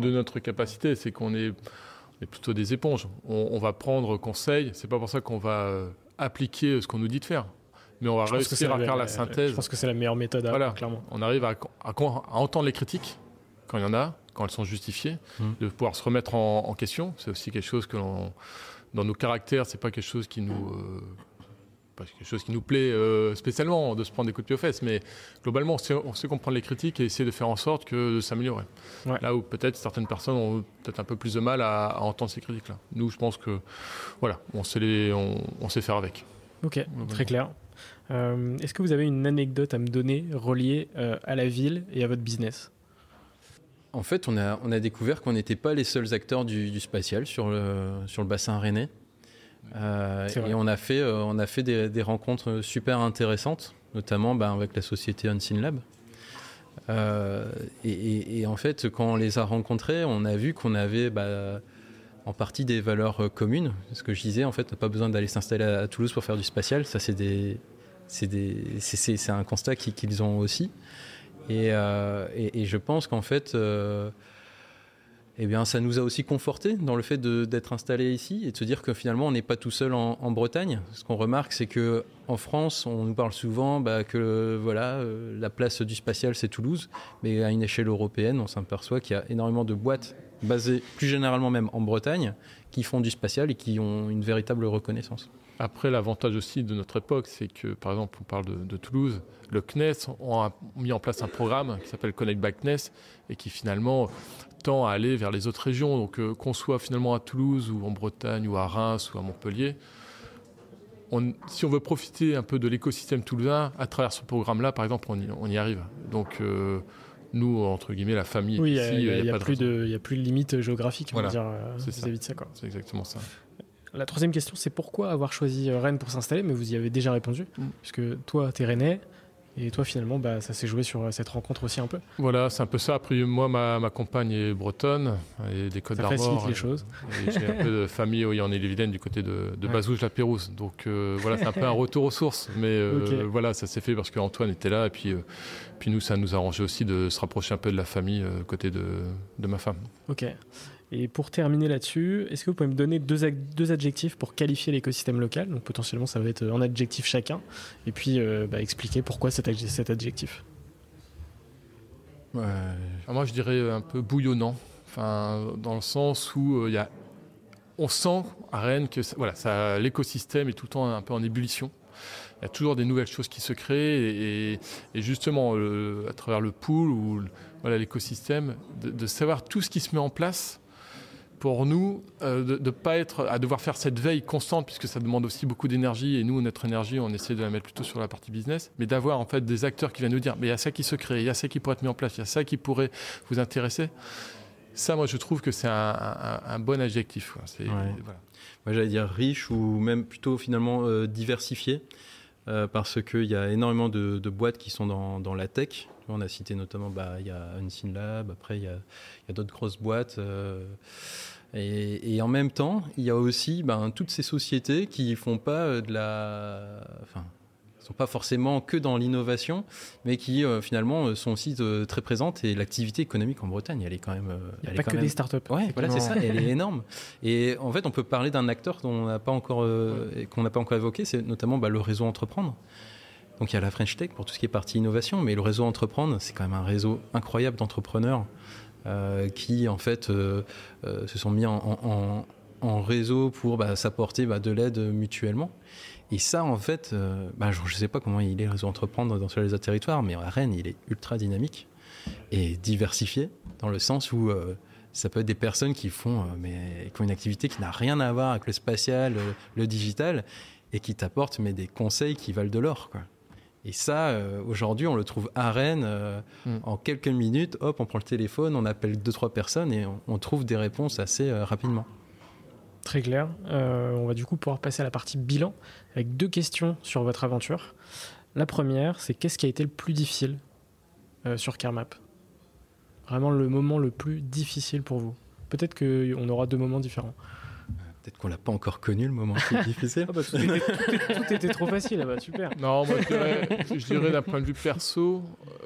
de notre capacité, c'est qu'on est, on est plutôt des éponges. On, on va prendre conseil, c'est pas pour ça qu'on va euh, appliquer ce qu'on nous dit de faire, mais on va Je réussir à faire la Je synthèse. pense que c'est la meilleure méthode, à Voilà. avoir, clairement. On arrive à, à- à entendre les critiques quand il y en a, quand elles sont justifiées, Mhm. de pouvoir se remettre en, en question. C'est aussi quelque chose que l'on, dans nos caractères, c'est pas quelque chose qui nous euh, pas quelque chose qui nous plaît euh, spécialement de se prendre des coups de pied aux fesses, mais globalement, on sait, on sait comprendre les critiques et essayer de faire en sorte que de s'améliorer. Ouais. Là où peut-être certaines personnes ont peut-être un peu plus de mal à, à entendre ces critiques-là. Nous, je pense que voilà, on sait, les, on, on sait faire avec. Ok, très clair. Euh, Est-ce que vous avez une anecdote à me donner reliée euh, à la ville et à votre business? En fait, on a, on a découvert qu'on n'était pas les seuls acteurs du, du spatial sur le, sur le bassin rennais. Euh, et on a fait, euh, on a fait des, des rencontres super intéressantes, notamment ben, avec la société Unseen Lab. Euh, et, et- et en fait, quand on les a rencontrés, on a vu qu'on avait bah, en partie des valeurs communes. Ce que je disais, en fait, on n'a pas besoin d'aller s'installer à, à Toulouse pour faire du spatial. Ça, c'est des, un constat qui- qu'ils ont aussi. Et, euh, et- je pense qu'en fait, euh, eh ça nous a aussi conforté dans le fait d'être installé ici et de se dire que finalement, on n'est pas tout seul en, en Bretagne. Ce qu'on remarque, c'est que en France, on nous parle souvent bah, que voilà, euh, la place du spatial, c'est Toulouse, mais à une échelle européenne, on s'aperçoit qu'il y a énormément de boîtes basées, plus généralement même en Bretagne, qui font du spatial et qui ont une véritable reconnaissance. Après, l'avantage aussi de notre époque, c'est que, par exemple, on parle de, de Toulouse, le CNES a mis en place un programme qui s'appelle Connect by CNES et qui finalement tend à aller vers les autres régions. Donc, euh, qu'on soit finalement à Toulouse ou en Bretagne ou à Reims ou à Montpellier, on- si on veut profiter un peu de l'écosystème toulousain, à travers ce programme-là, par exemple, on y, on y arrive. Donc, euh, nous, entre guillemets, la famille Oui, il n'y a, y a pas plus de, y a plus de limite géographique on va dire, euh, vis-à-vis de ça. C'est exactement ça. La troisième question, c'est pourquoi avoir choisi euh, Rennes pour s'installer Mais vous y avez déjà répondu, Mm. puisque toi, tu es rennais, et toi, finalement, bah, ça s'est joué sur euh, cette rencontre aussi un peu. Voilà, c'est un peu ça. Après, moi, ma, ma compagne est bretonne, et des Côtes Ça d'Armor. facilite les choses. Et j'ai un peu de famille oui, en Ille-et-Vilaine du côté de, de Ouais. Bazouge la Pérouse. Donc euh, voilà, c'est un peu un retour aux sources. Mais euh, voilà, ça s'est fait parce qu'Antoine était là. Et puis, euh, puis nous, ça nous a arrangé aussi de se rapprocher un peu de la famille euh, côté de, de ma femme. Ok. Et pour terminer là-dessus, est-ce que vous pouvez me donner deux, deux adjectifs pour qualifier l'écosystème local? Donc potentiellement, ça va être un adjectif chacun, et puis euh, bah, expliquer pourquoi cet, adje- cet adjectif. Ah, moi, je dirais un peu bouillonnant. Enfin, dans le sens où euh, il y a, on sent à Rennes que ça- voilà, ça, l'écosystème est tout le temps un peu en ébullition. Il y a toujours des nouvelles choses qui se créent et, justement le- à travers le pool ou le- voilà l'écosystème, de, de savoir tout ce qui se met en place pour nous euh, de ne pas être à devoir faire cette veille constante puisque ça demande aussi beaucoup d'énergie et nous notre énergie on essaie de la mettre plutôt sur la partie business mais d'avoir en fait des acteurs qui viennent nous dire mais il y a ça qui se crée il y a ça qui pourrait être mis en place il y a ça qui pourrait vous intéresser. Ça moi je trouve que c'est un, bon adjectif Moi j'allais dire riche ou même plutôt finalement euh, diversifié euh, parce qu'il y a énormément de, boîtes qui sont dans, la tech on a cité notamment, bah, il y a Lab, après il y a, d'autres grosses boîtes. Euh, et, en même temps, il y a aussi ben, toutes ces sociétés qui font pas euh, de la, sont pas forcément que dans l'innovation, mais qui euh, finalement sont aussi très présentes. Et l'activité économique en Bretagne, elle est quand même. Il n'y a pas que des startups. Ouais, voilà, c'est ça. Elle est énorme. Et en fait, on peut parler d'un acteur qu'on n'a pas encore, qu'on n'a pas encore évoqué, c'est notamment bah, le réseau Entreprendre. Donc il y a la French Tech pour tout ce qui est partie innovation, mais le réseau Entreprendre, c'est quand même un réseau incroyable d'entrepreneurs euh, qui en fait euh, euh, se sont mis en, réseau pour bah, s'apporter bah, de l'aide mutuellement. Et ça, en fait, bah, je ne sais pas comment il est réseau Entreprendre dans les autres territoires, mais à Rennes, il est ultra dynamique et diversifié dans le sens où ça peut être des personnes qui font, mais, qui ont une activité qui n'a rien à voir avec le spatial, le, digital, et qui t'apportent mais des conseils qui valent de l'or. Quoi. Et ça, euh, aujourd'hui, on le trouve à Rennes. Euh, mm. En quelques minutes, hop, on prend le téléphone, on appelle deux, trois personnes et on, trouve des réponses assez euh, rapidement. Très clair. on va du coup pouvoir passer à la partie bilan avec deux questions sur votre aventure. La première, c'est qu'est-ce qui a été le plus difficile sur CareMap Vraiment le moment le plus difficile pour vous Peut-être qu'on aura deux moments différents. Peut-être qu'on l'a pas encore connu le moment plus difficile. Ah bah, tout, était, trop facile là-bas, super. Non, moi je dirais, d'un point de vue perso,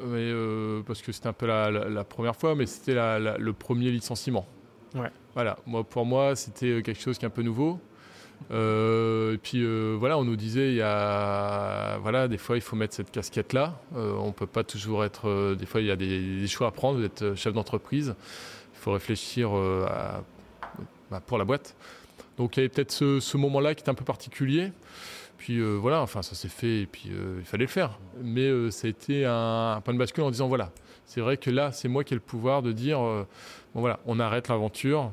mais, euh, parce que c'était un peu la, première fois, mais c'était le premier licenciement. Ouais. Voilà, moi, pour moi c'était quelque chose qui est un peu nouveau. Euh, et puis euh, voilà, on nous disait, il y a, voilà, des fois il faut mettre cette casquette-là. on peut pas toujours être, des fois il y a des, choix à prendre. Vous êtes chef d'entreprise, il faut réfléchir bah, pour la boîte. Donc il y avait peut-être ce, moment-là qui était un peu particulier. Puis euh, voilà, enfin ça s'est fait et puis euh, il fallait le faire. Mais euh, ça a été un, point de bascule en disant voilà, c'est vrai que là c'est moi qui ai le pouvoir de dire bon voilà, on arrête l'aventure,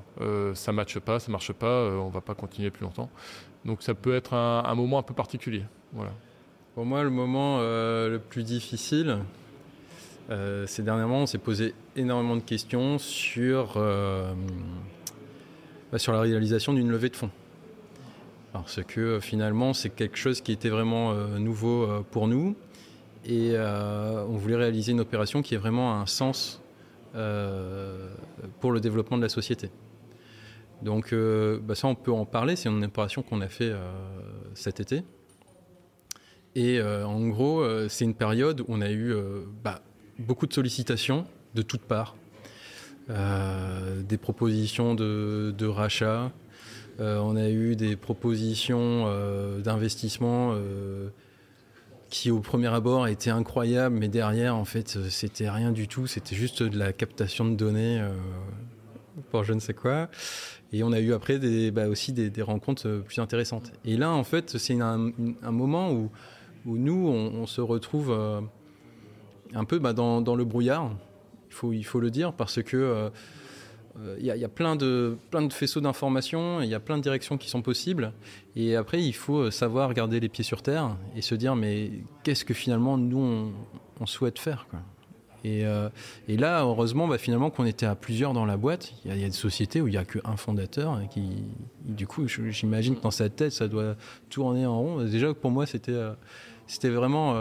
ça ne matche pas, ça marche pas, on va pas continuer plus longtemps. Donc ça peut être un, moment un peu particulier. Voilà. Pour moi le moment le plus difficile, ces dernièrement on s'est posé énormément de questions sur bah, sur la réalisation d'une levée de fonds. Parce que euh, finalement, c'est quelque chose qui était vraiment euh, nouveau euh, pour nous. Et on voulait réaliser une opération qui ait vraiment un sens pour le développement de la société. Donc bah, ça, on peut en parler. C'est une opération qu'on a fait cet été. Et en gros, c'est une période où on a eu bah, beaucoup de sollicitations de toutes parts euh, des propositions de, rachat. Euh, on a eu des propositions euh, d'investissement qui au premier abord étaient incroyables, mais derrière, en fait, c'était rien du tout. C'était juste de la captation de données pour je ne sais quoi. Et on a eu après bah, aussi des, rencontres plus intéressantes. Et là, en fait, c'est un, moment où, nous, on, se retrouve un peu bah, dans, le brouillard il faut le dire, parce que euh, euh, il y, a plein de, plein de faisceaux d'informations, il y a plein de directions qui sont possibles. Et après, il faut euh, savoir garder les pieds sur terre et se dire, mais qu'est-ce que finalement nous, on, souhaite faire Et, et, là, heureusement, bah, finalement, qu'on était à plusieurs dans la boîte, il y, a des sociétés où il n'y a qu'un fondateur qui, du coup, j'imagine que dans sa tête, ça doit tourner en rond. Déjà, pour moi, c'était vraiment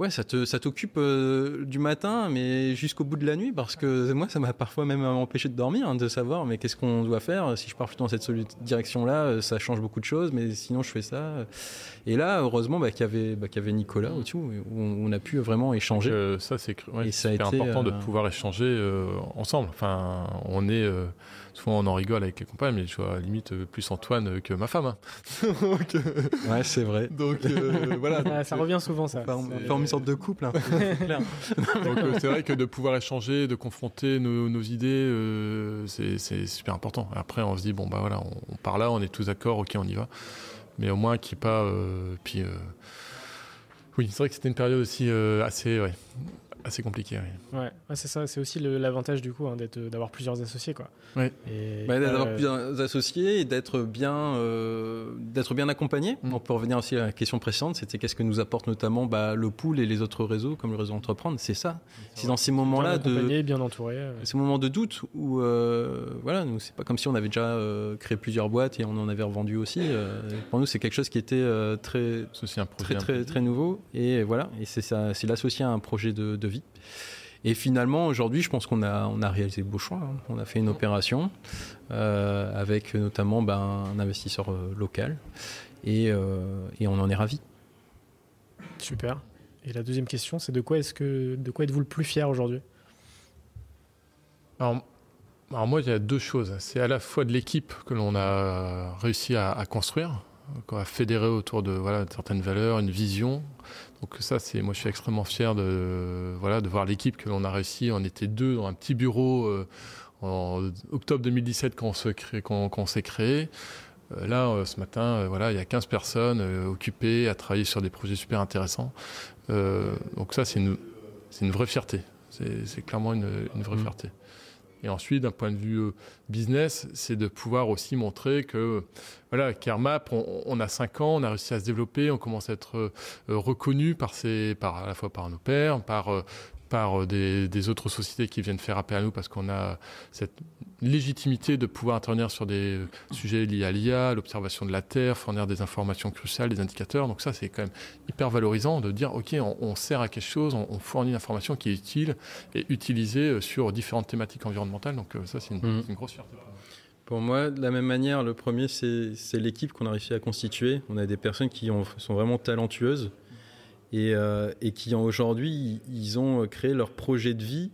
ouais, ça te, ça t'occupe euh, du matin, mais jusqu'au bout de la nuit, parce que moi, ça m'a parfois même empêché de dormir, hein, de savoir, mais qu'est-ce qu'on doit faire? Si je pars plutôt dans cette direction-là, euh, ça change beaucoup de choses, mais sinon, je fais ça. Et là, heureusement, bah, qu'il y avait, bah, qu'il y avait Nicolas au où on a pu vraiment échanger. Euh, ça, c'est ouais, ça a été, important de pouvoir échanger ensemble. Enfin, on est souvent on en rigole avec les compagnes, mais je vois limite plus Antoine que ma femme. Hein. ouais, c'est vrai. Donc voilà. ça revient souvent ça sorte de couple. Hein. Donc euh, c'est vrai que de pouvoir échanger, de confronter nos, idées, euh, c'est super important. Après, on se dit bon bah voilà, on, part là, on est tous d'accord, ok, on y va. Mais au moins qu'il pas. Euh, puis oui, c'est vrai que c'était une période aussi assez assez compliqué. Oui. Ouais, c'est ça. C'est aussi l'avantage du coup hein, d'être, d'avoir plusieurs associés, quoi. Oui. Bah, d'avoir euh, plusieurs associés et d'être bien, euh, d'être bien accompagné. Mm. On peut revenir aussi à la question précédente. C'était qu'est-ce que nous apporte notamment bah, le pool et les autres réseaux, comme le réseau Entreprendre. C'est ça. C'est dans ces moments-là de bien entouré. Ces moments de doute où euh, voilà, nous c'est pas comme si on avait déjà créé plusieurs boîtes et on en avait revendu aussi. pour nous, c'est quelque chose qui était très, très, très, très, nouveau. Et voilà. Et c'est ça, c'est l'associé à un projet de, de vie. Et finalement, aujourd'hui, je pense qu'on a, on a réalisé le beau choix. Hein. On a fait une opération euh, avec notamment ben, un investisseur euh, local et, euh, et, on en est ravi. Super. Et la deuxième question, c'est de quoi est-ce que de quoi êtes-vous le plus fier aujourd'hui? Alors, moi, il y a deux choses. C'est à la fois de l'équipe que l'on a réussi à, à construire, qu'on a fédéré autour de voilà certaines valeurs, une vision, donc ça, c'est moi je suis extrêmement fier de voilà de voir l'équipe que l'on a réussi. On était deux dans un petit bureau euh, en octobre 2017 quand on s'est créé. Quand, créé. Euh, là, euh, ce matin, voilà, il y a 15 personnes occupées à travailler sur des projets super intéressants. donc ça, c'est une, c'est une vraie fierté. C'est, clairement une, une vraie mmh. fierté. Et ensuite, d'un point de vue euh, business, c'est de pouvoir aussi montrer que, voilà, CareMap, on, a 5 ans, on a réussi à se développer, on commence à être euh, reconnu par, ses, par à la fois par nos pairs, par euh, par euh, des, autres sociétés qui viennent faire appel à nous parce qu'on a cette légitimité de pouvoir intervenir sur des sujets liés à l'IA, l'observation de la Terre, fournir des informations cruciales, des indicateurs. Donc ça, c'est quand même hyper valorisant de dire, OK, on, sert à quelque chose, on, fournit une information qui est utile et utilisée euh, sur différentes thématiques environnementales. Donc euh, ça, c'est une, mmh. grosse fierté. Pour moi, de la même manière, le premier, c'est l'équipe qu'on a réussi à constituer. On a des personnes qui sont vraiment talentueuses euh, et, qui aujourd'hui ils ont créé leur projet de vie.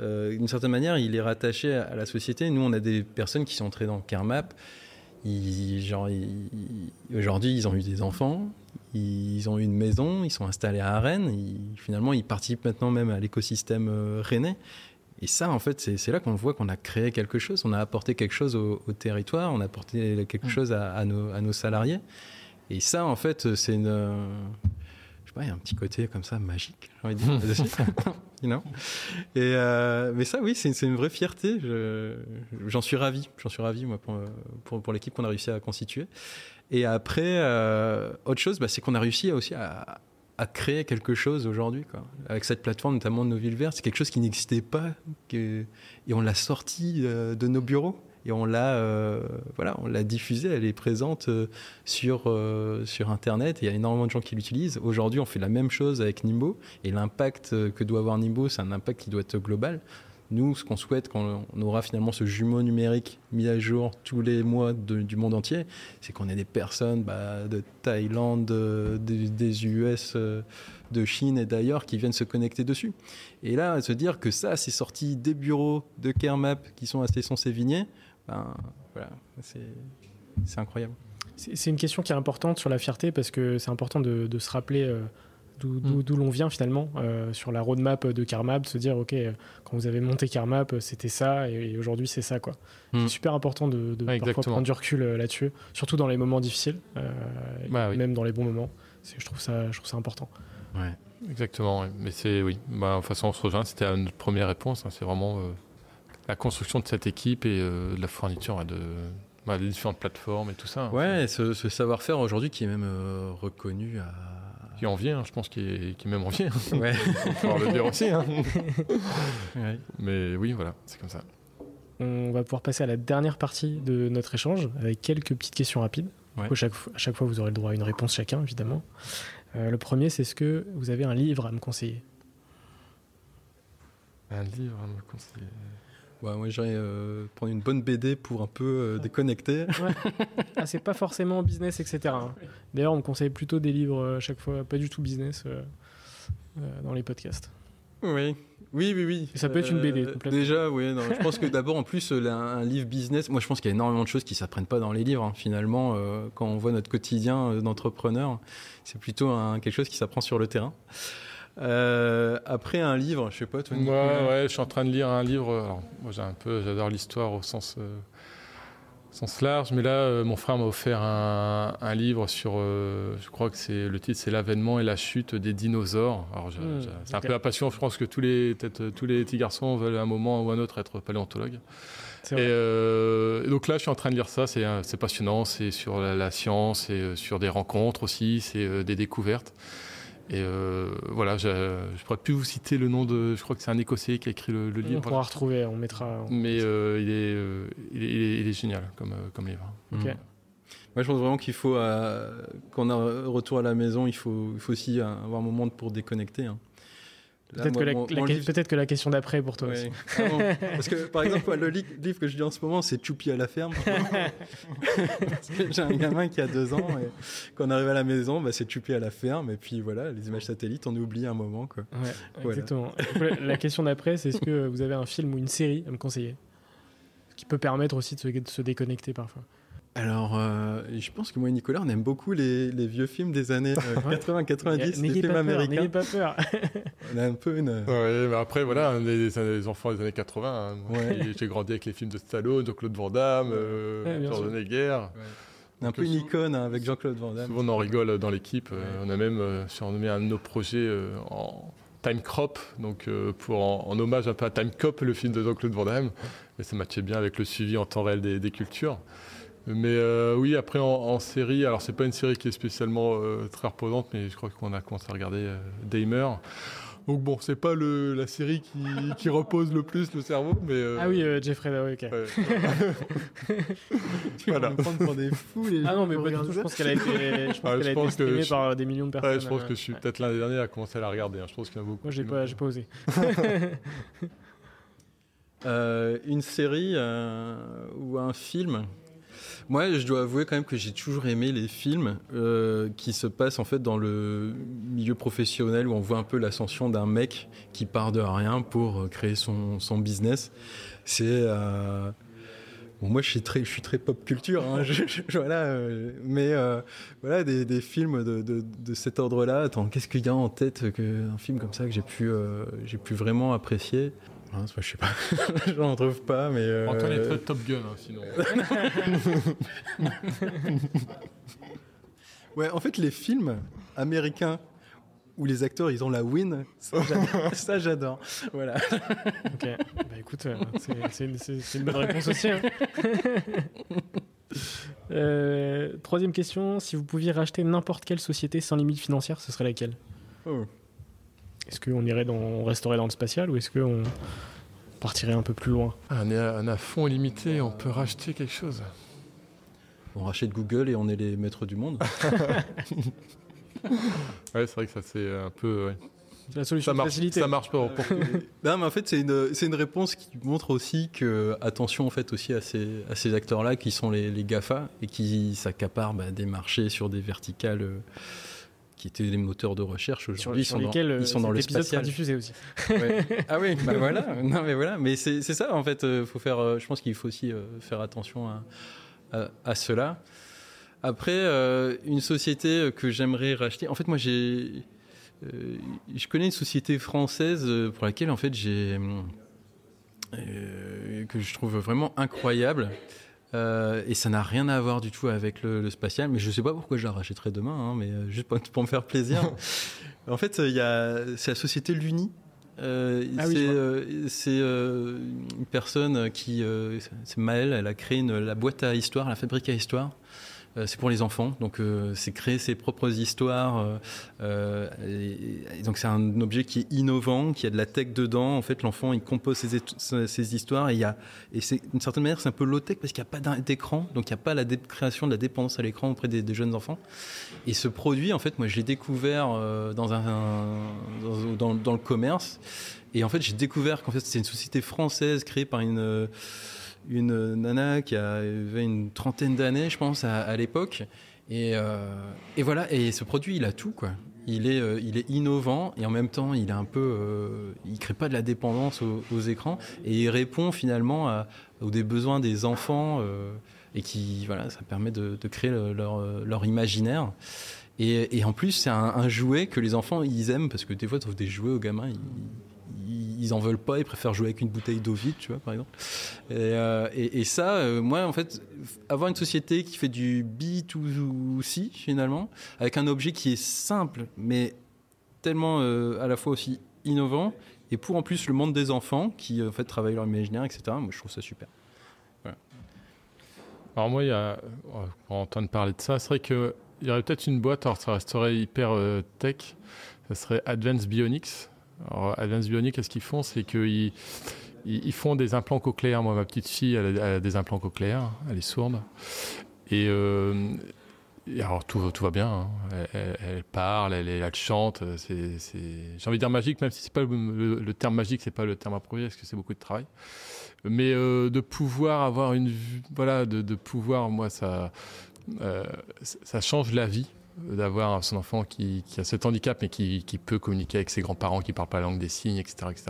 Euh, d'une certaine manière, il est rattaché à, la société. Nous, on a des personnes qui sont entrées dans CareMap. Aujourd'hui, ils ont eu des enfants, ils ont eu une maison, ils sont installés à Rennes. finalement, ils participent maintenant même à l'écosystème euh, rennais. Et ça, en fait, c'est là qu'on voit qu'on a créé quelque chose, on a apporté quelque chose au, territoire, on a apporté quelque mmh. chose à, à, nos, à, nos, salariés. Et ça, en fait, c'est une, il y a un petit côté comme ça magique, j'ai envie de dire. Et euh, mais ça, oui, c'est une vraie fierté. J'en suis ravi. J'en suis ravi, moi, pour, pour, l'équipe qu'on a réussi à constituer. Et après, euh, autre chose, bah, c'est qu'on a réussi aussi à, à, créer quelque chose aujourd'hui. Avec cette plateforme, notamment de nos villes vertes, c'est quelque chose qui n'existait pas. et on l'a sorti euh, de nos bureaux et on l'a euh, voilà, on l'a diffusée, elle est présente euh, sur, euh, sur Internet, il y a énormément de gens qui l'utilisent. Aujourd'hui, on fait la même chose avec Nimbo, et l'impact que doit avoir Nimbo, c'est un impact qui doit être global. Nous, ce qu'on souhaite quand on aura finalement ce jumeau numérique mis à jour tous les mois du monde entier, c'est qu'on ait des personnes bah, de Thaïlande, des, US, de Chine et d'ailleurs qui viennent se connecter dessus. Et là, se dire que ça, c'est sorti des bureaux de CareMap qui sont à Cesson-Sévigné, ben, voilà, c'est incroyable. C'est une question qui est importante sur la fierté parce que c'est important de, se rappeler euh, mm. d'où l'on vient finalement euh, sur la roadmap de CarMap, de se dire ok quand vous avez monté CarMap c'était ça et, aujourd'hui c'est ça quoi. Mm. C'est super important de, parfois prendre du recul euh, là-dessus, surtout dans les moments difficiles, bah même dans les bons moments. Je trouve ça, je trouve ça important. Ouais. Exactement, mais c'est oui. Bah, de toute façon, on se rejoint. C'était notre première réponse. Hein. c'est vraiment la construction de cette équipe et euh, de la fourniture de, bah, des différentes plateformes et tout ça. Hein. Ouais, ce, savoir-faire aujourd'hui qui est même euh, reconnu à. Qui en vient, hein, je pense, qui est, qui même en vient. Ouais. On va le dire aussi. Hein. Mais oui, voilà, c'est comme ça. On va pouvoir passer à la dernière partie de notre échange avec quelques petites questions rapides. à, chaque, à chaque fois, vous aurez le droit à une réponse chacun, évidemment. Euh, le premier, c'est est-ce que vous avez un livre à me conseiller? Un livre à me conseiller moi, j'irais euh, prendre une bonne BD pour un peu euh, déconnecter. Ah, c'est pas forcément business, etc. Hein. D'ailleurs, on me conseille plutôt des livres euh, à chaque fois, pas du tout business dans les podcasts. Oui, oui, oui, oui. ça peut être une BD. Déjà, oui. je pense que d'abord, en plus, un, livre business. Moi, je pense qu'il y a énormément de choses qui s'apprennent pas dans les livres. Hein. Finalement, quand on voit notre quotidien d'entrepreneur, c'est plutôt quelque chose qui s'apprend sur le terrain. Euh, après un livre, je sais pas, toi. Moi, ouais, je suis en train de lire un livre. Alors, moi, j'ai un peu, j'adore l'histoire au sens, euh, sens large, mais là, euh, mon frère m'a offert un, un livre sur, euh, je crois que c'est le titre, c'est l'avènement et la chute des dinosaures. Alors, Hmm, c'est un peu la passion. Je pense que tous les, peut-être euh, tous les petits garçons veulent à un moment ou à un autre être paléontologues. C'est Et, vrai. euh, et donc là, je suis en train de lire ça. C'est euh, c'est passionnant. C'est sur la, la science, et euh, sur des rencontres aussi, c'est euh, des découvertes. Et euh, voilà, je, je pourrais plus vous citer le nom de. Je crois que c'est un Écossais qui a écrit le, le On livre. pourra retrouver, on mettra. Mais euh, il, est, euh, il, est, il est- il est génial comme, euh, comme livre. Ok. Mm. Moi, je pense vraiment qu'il faut, euh, quand on a un retour à la maison, il faut, il faut aussi avoir un moment pour déconnecter. hein. Peut-être que, la- livre- que question d'après pour toi Ouais. aussi. Ah bon Parce que, par exemple, le li- livre que je lis en ce moment, c'est Choupi à la ferme. J'ai un gamin qui a deux ans, et quand on arrive à la maison, bah, c'est Choupi à la ferme, et puis voilà, les images satellites, on oublie un moment. Quoi. Ouais, Voilà. exactement. La- La question d'après, c'est est-ce que vous avez un film ou une série à me conseiller? Ce qui peut permettre aussi de se, de se déconnecter parfois. Alors, euh, je pense que moi et Nicolas, on aime beaucoup les, les vieux films des années euh, 80-90, les N'ayez films américains. n'ayez pas peur. On a un peu une. Ouais, mais après, voilà, on est des, des enfants des années 80. hein. Ouais. j'ai- grandi avec les films de Stallone, de Claude Van Damme, euh, Ouais. Schwarzenegger. un peu une icône hein, avec Jean-Claude Van Damme. Souvent, on en rigole dans l'équipe. Euh, On a même euh, surnommé un de nos projets euh, en Time Crop, donc euh, pour en, en hommage un peu à Time Cop, le film de Jean-Claude Van Damme. Mais ça matchait bien avec le suivi en temps réel des, des cultures. Mais euh, oui, après en, en série, alors c'est pas une série qui est spécialement euh, très reposante, mais je crois qu'on a commencé à regarder euh, Dahmer. Donc bon, c'est pas le, la série qui, qui repose le plus le cerveau, mais euh, Ah oui, euh, Jeffrey Dahmer, ok. ouais. Tu vas Voilà. nous prendre pour des fous, les gens. Ah non, mais pas du tout. Je pense qu'elle a été, je pense Ouais, qu'elle a été streamée je- par des millions de personnes. Ouais, je pense que je suis peut-être l'un des derniers à commencer à la regarder. hein. Je pense qu'il y en a beaucoup. Moi, j'ai pas, j'ai pas osé. Euh, une série euh, ou un film. Moi, je dois avouer quand même que j'ai toujours aimé les films euh, qui se passent en fait dans le milieu professionnel où on voit un peu l'ascension d'un mec qui part de rien pour euh, créer son, son business. C'est euh, bon, moi je suis très, pop culture, hein, mais voilà des, films de, de, cet ordre-là. Attends, qu'est-ce qu'il y a en tête que un film comme ça que j'ai j'ai pu vraiment apprécier? Hein, je sais pas, j'en trouve pas, mais. euh, Antoine est très Top Gun, hein, sinon. Ouais, en fait, les films américains où les acteurs ils ont la win, ça j'adore. ça, j'adore. Voilà. Ok. Bah écoute, euh, une, c'est une bonne réponse aussi. hein. Euh, troisième question, si vous pouviez racheter n'importe quelle société sans limite financière, ce serait laquelle? Oh. Est-ce qu'on irait dans, on resterait dans le spatial ou est-ce qu'on partirait un peu plus loin? On, est à, on est à fond illimité, on peut racheter quelque chose. On rachète Google et on est les maîtres du monde. Ouais, c'est vrai que ça c'est un peu. ouais. La solution Ça marche, facilité. ça marche pas pour non, mais en fait, c'est une, c'est une réponse qui montre aussi que, attention en fait aussi à ces, à ces acteurs-là qui sont les, les GAFA et qui s'accaparent bah, des marchés sur des verticales euh, qui étaient des moteurs de recherche. sur, Aujourd'hui, ils sur sont dans, lesquels euh, ils sont dans le spatial. diffusé aussi. Ouais. Ah oui, bah voilà. Non mais voilà, mais c'est c'est ça en fait. euh, faut faire. euh, je pense qu'il faut aussi faire attention à, à, à cela. Après, euh, une société que j'aimerais racheter. En fait, moi, j'ai. euh, je connais une société française pour laquelle en fait j'ai euh, que je trouve vraiment incroyable. Euh, et ça n'a rien à voir du tout avec le, le spatial, mais je sais pas pourquoi je la rachèterais demain, hein, mais euh, juste pour, pour me faire plaisir. en fait, il y a, c'est la société Luni. Euh, Ah c'est euh, euh, une personne qui, euh, c'est Maëlle, elle a créé une- la boîte à histoire, la fabrique à histoire. Euh, c'est pour les enfants, donc euh, c'est créer ses propres histoires. euh, donc c'est un objet qui est innovant, qui a de la tech dedans. En fait, l'enfant il compose ses, histoires et il y a et c'est d'une certaine manière c'est un peu low tech parce qu'il n'y a pas d'écran, donc il n'y a pas la création de la dépendance à l'écran auprès des, jeunes enfants. Et ce produit, en fait, moi je l'ai découvert dans dans, le commerce. Et en fait, j'ai découvert qu'en fait c'est une société française créée par une une nana qui avait une trentaine d'années, je pense, à, l'époque. Et, euh, et voilà, et ce produit, il a tout, quoi. Il est, euh, il est innovant et en même temps, il est un peu, euh, il crée pas de la dépendance aux, écrans et il répond finalement aux des besoins des enfants et qui, voilà, ça permet de, créer le- leur, leur imaginaire. Et, en plus, c'est un, jouet que les enfants ils aiment parce que des fois, tu trouves des jouets aux gamins, ils, en veulent pas, ils préfèrent jouer avec une bouteille d'eau vide, tu vois, par exemple. Et, et, ça, moi, en fait, avoir une société qui fait du B2C, finalement, avec un objet qui est simple, mais tellement à la fois aussi innovant, et pour en plus le monde des enfants qui en fait travaillent leur imaginaire, etc. Moi, je trouve ça super. Alors moi, il y a, parler de ça, c'est vrai qu'il y aurait peut-être une boîte, alors ça resterait hyper euh, tech, ça serait Advanced Bionics. Alors Advanced Bionics, qu'est-ce qu'ils font? C'est qu'ils ils, font des implants cochléaires. Moi, ma petite fille, elle a, des implants cochléaires, elle est sourde. Et, euh, alors tout, tout, va bien, hein. elle, parle, elle, elle chante, j'ai envie de dire magique, même si c'est pas le, le, terme magique, c'est pas le terme approprié, parce que c'est beaucoup de travail mais euh, de pouvoir avoir une voilà de, de pouvoir moi ça euh, ça change la vie d'avoir son enfant qui, qui, a cet handicap mais qui, qui peut communiquer avec ses grands-parents qui parlent pas la langue des signes etc etc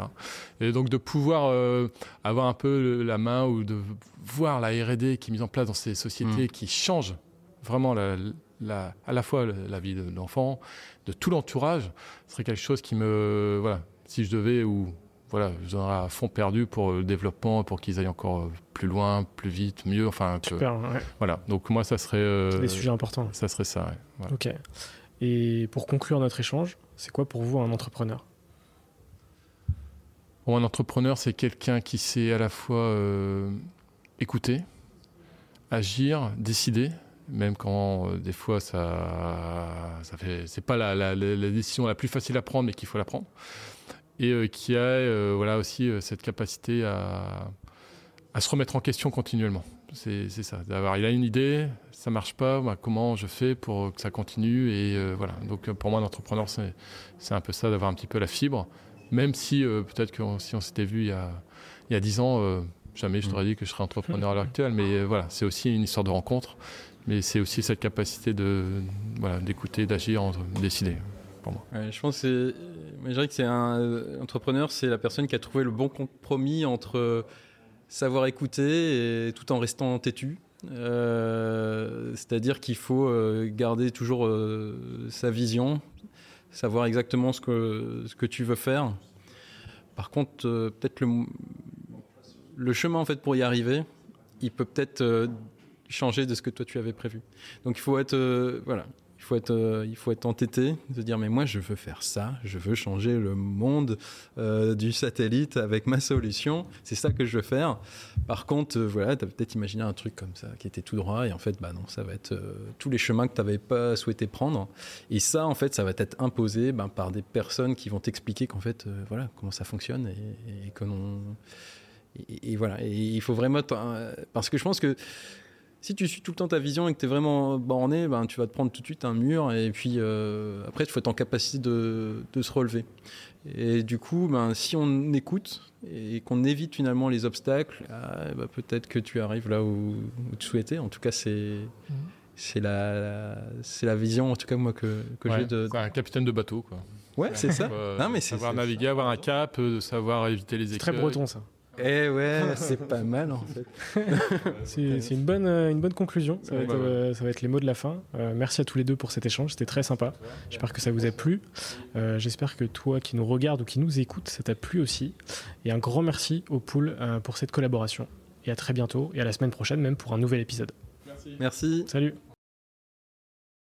et donc de pouvoir euh, avoir un peu la main ou de voir la R&D qui est mise en place dans ces sociétés mmh. qui change vraiment la, la, à la fois la vie de l'enfant de tout l'entourage serait quelque chose qui me voilà si je devais ou voilà, je donnerai à fond perdu pour le développement, pour qu'ils aillent encore plus loin, plus vite, mieux. Enfin, Super, voilà. Donc moi, ça serait. Euh, des sujets importants. Ça serait ça. Ok. Et pour conclure notre échange, c'est quoi pour vous un entrepreneur? Bon, Un entrepreneur, c'est quelqu'un qui sait à la fois euh, écouter, agir, décider, même quand euh, des fois ça, ça fait, c'est pas la, la, décision la plus facile à prendre, mais qu'il faut la prendre et euh, qui a euh, voilà aussi euh, cette capacité à, à, se remettre en question continuellement. C'est ça. D'avoir, il a une idée, ça marche pas, bah, comment je fais pour que ça continue et voilà. Donc pour moi, l'entrepreneur, c'est c'est un peu ça, d'avoir un petit peu la fibre, même si peut-être que si on s'était vu il y a il y a dix ans, jamais je t'aurais dit que je serais entrepreneur à l'heure actuelle, mais voilà, c'est aussi une histoire de rencontre, mais c'est aussi cette capacité de voilà d'écouter, d'agir, de décider je pense que je dirais que c'est un euh, entrepreneur, c'est la personne qui a trouvé le bon compromis entre savoir écouter et tout en restant têtu. Euh, c'est-à-dire qu'il faut euh, garder toujours sa vision, savoir exactement ce que, ce que tu veux faire. Par contre, peut-être le, le chemin en fait pour y arriver, il peut peut-être changer de ce que toi tu avais prévu. Donc il faut être voilà, faut être, euh, il faut être entêté, de dire mais moi je veux faire ça, je veux changer le monde euh, du satellite avec ma solution, c'est ça que je veux faire. Par contre, euh, voilà, tu as peut-être imaginé un truc comme ça qui était tout droit et en fait, bah non, ça va être tous les chemins que tu n'avais pas souhaité prendre. Et ça, en fait, ça va être imposé ben, par des personnes qui vont t'expliquer qu'en fait, voilà, comment ça fonctionne et, et Et, et, voilà, et il faut vraiment. Parce que je pense que si tu suis tout le temps ta vision et que tu es vraiment borné, ben, tu vas te prendre tout de suite un mur et puis euh, après, il faut être en capacité de, de, se relever. Et du coup, ben, si on écoute et qu'on évite finalement les obstacles, ah, ben, peut-être que tu arrives là où, tu souhaitais. En tout cas, c'est. Mhm. C'est la, c'est la vision, en tout cas, moi, que, que j'ai de. un capitaine de bateau, quoi. Ouais, c'est ça. non, mais savoir naviguer, avoir un cap, euh, savoir éviter les écueils. Très breton, ça. Eh ouais, c'est pas mal en fait. c'est une bonne, euh, une bonne conclusion. Ça va, être, euh, ça va, être, les mots de la fin. Euh, merci à tous les deux pour cet échange. C'était très sympa. J'espère que ça vous a plu. J'espère que toi qui nous regardes ou qui nous écoute, ça t'a plu aussi. Et un grand merci au Pool pour cette collaboration. Et à très bientôt et à la semaine prochaine même pour un nouvel épisode. Merci. Merci. Salut.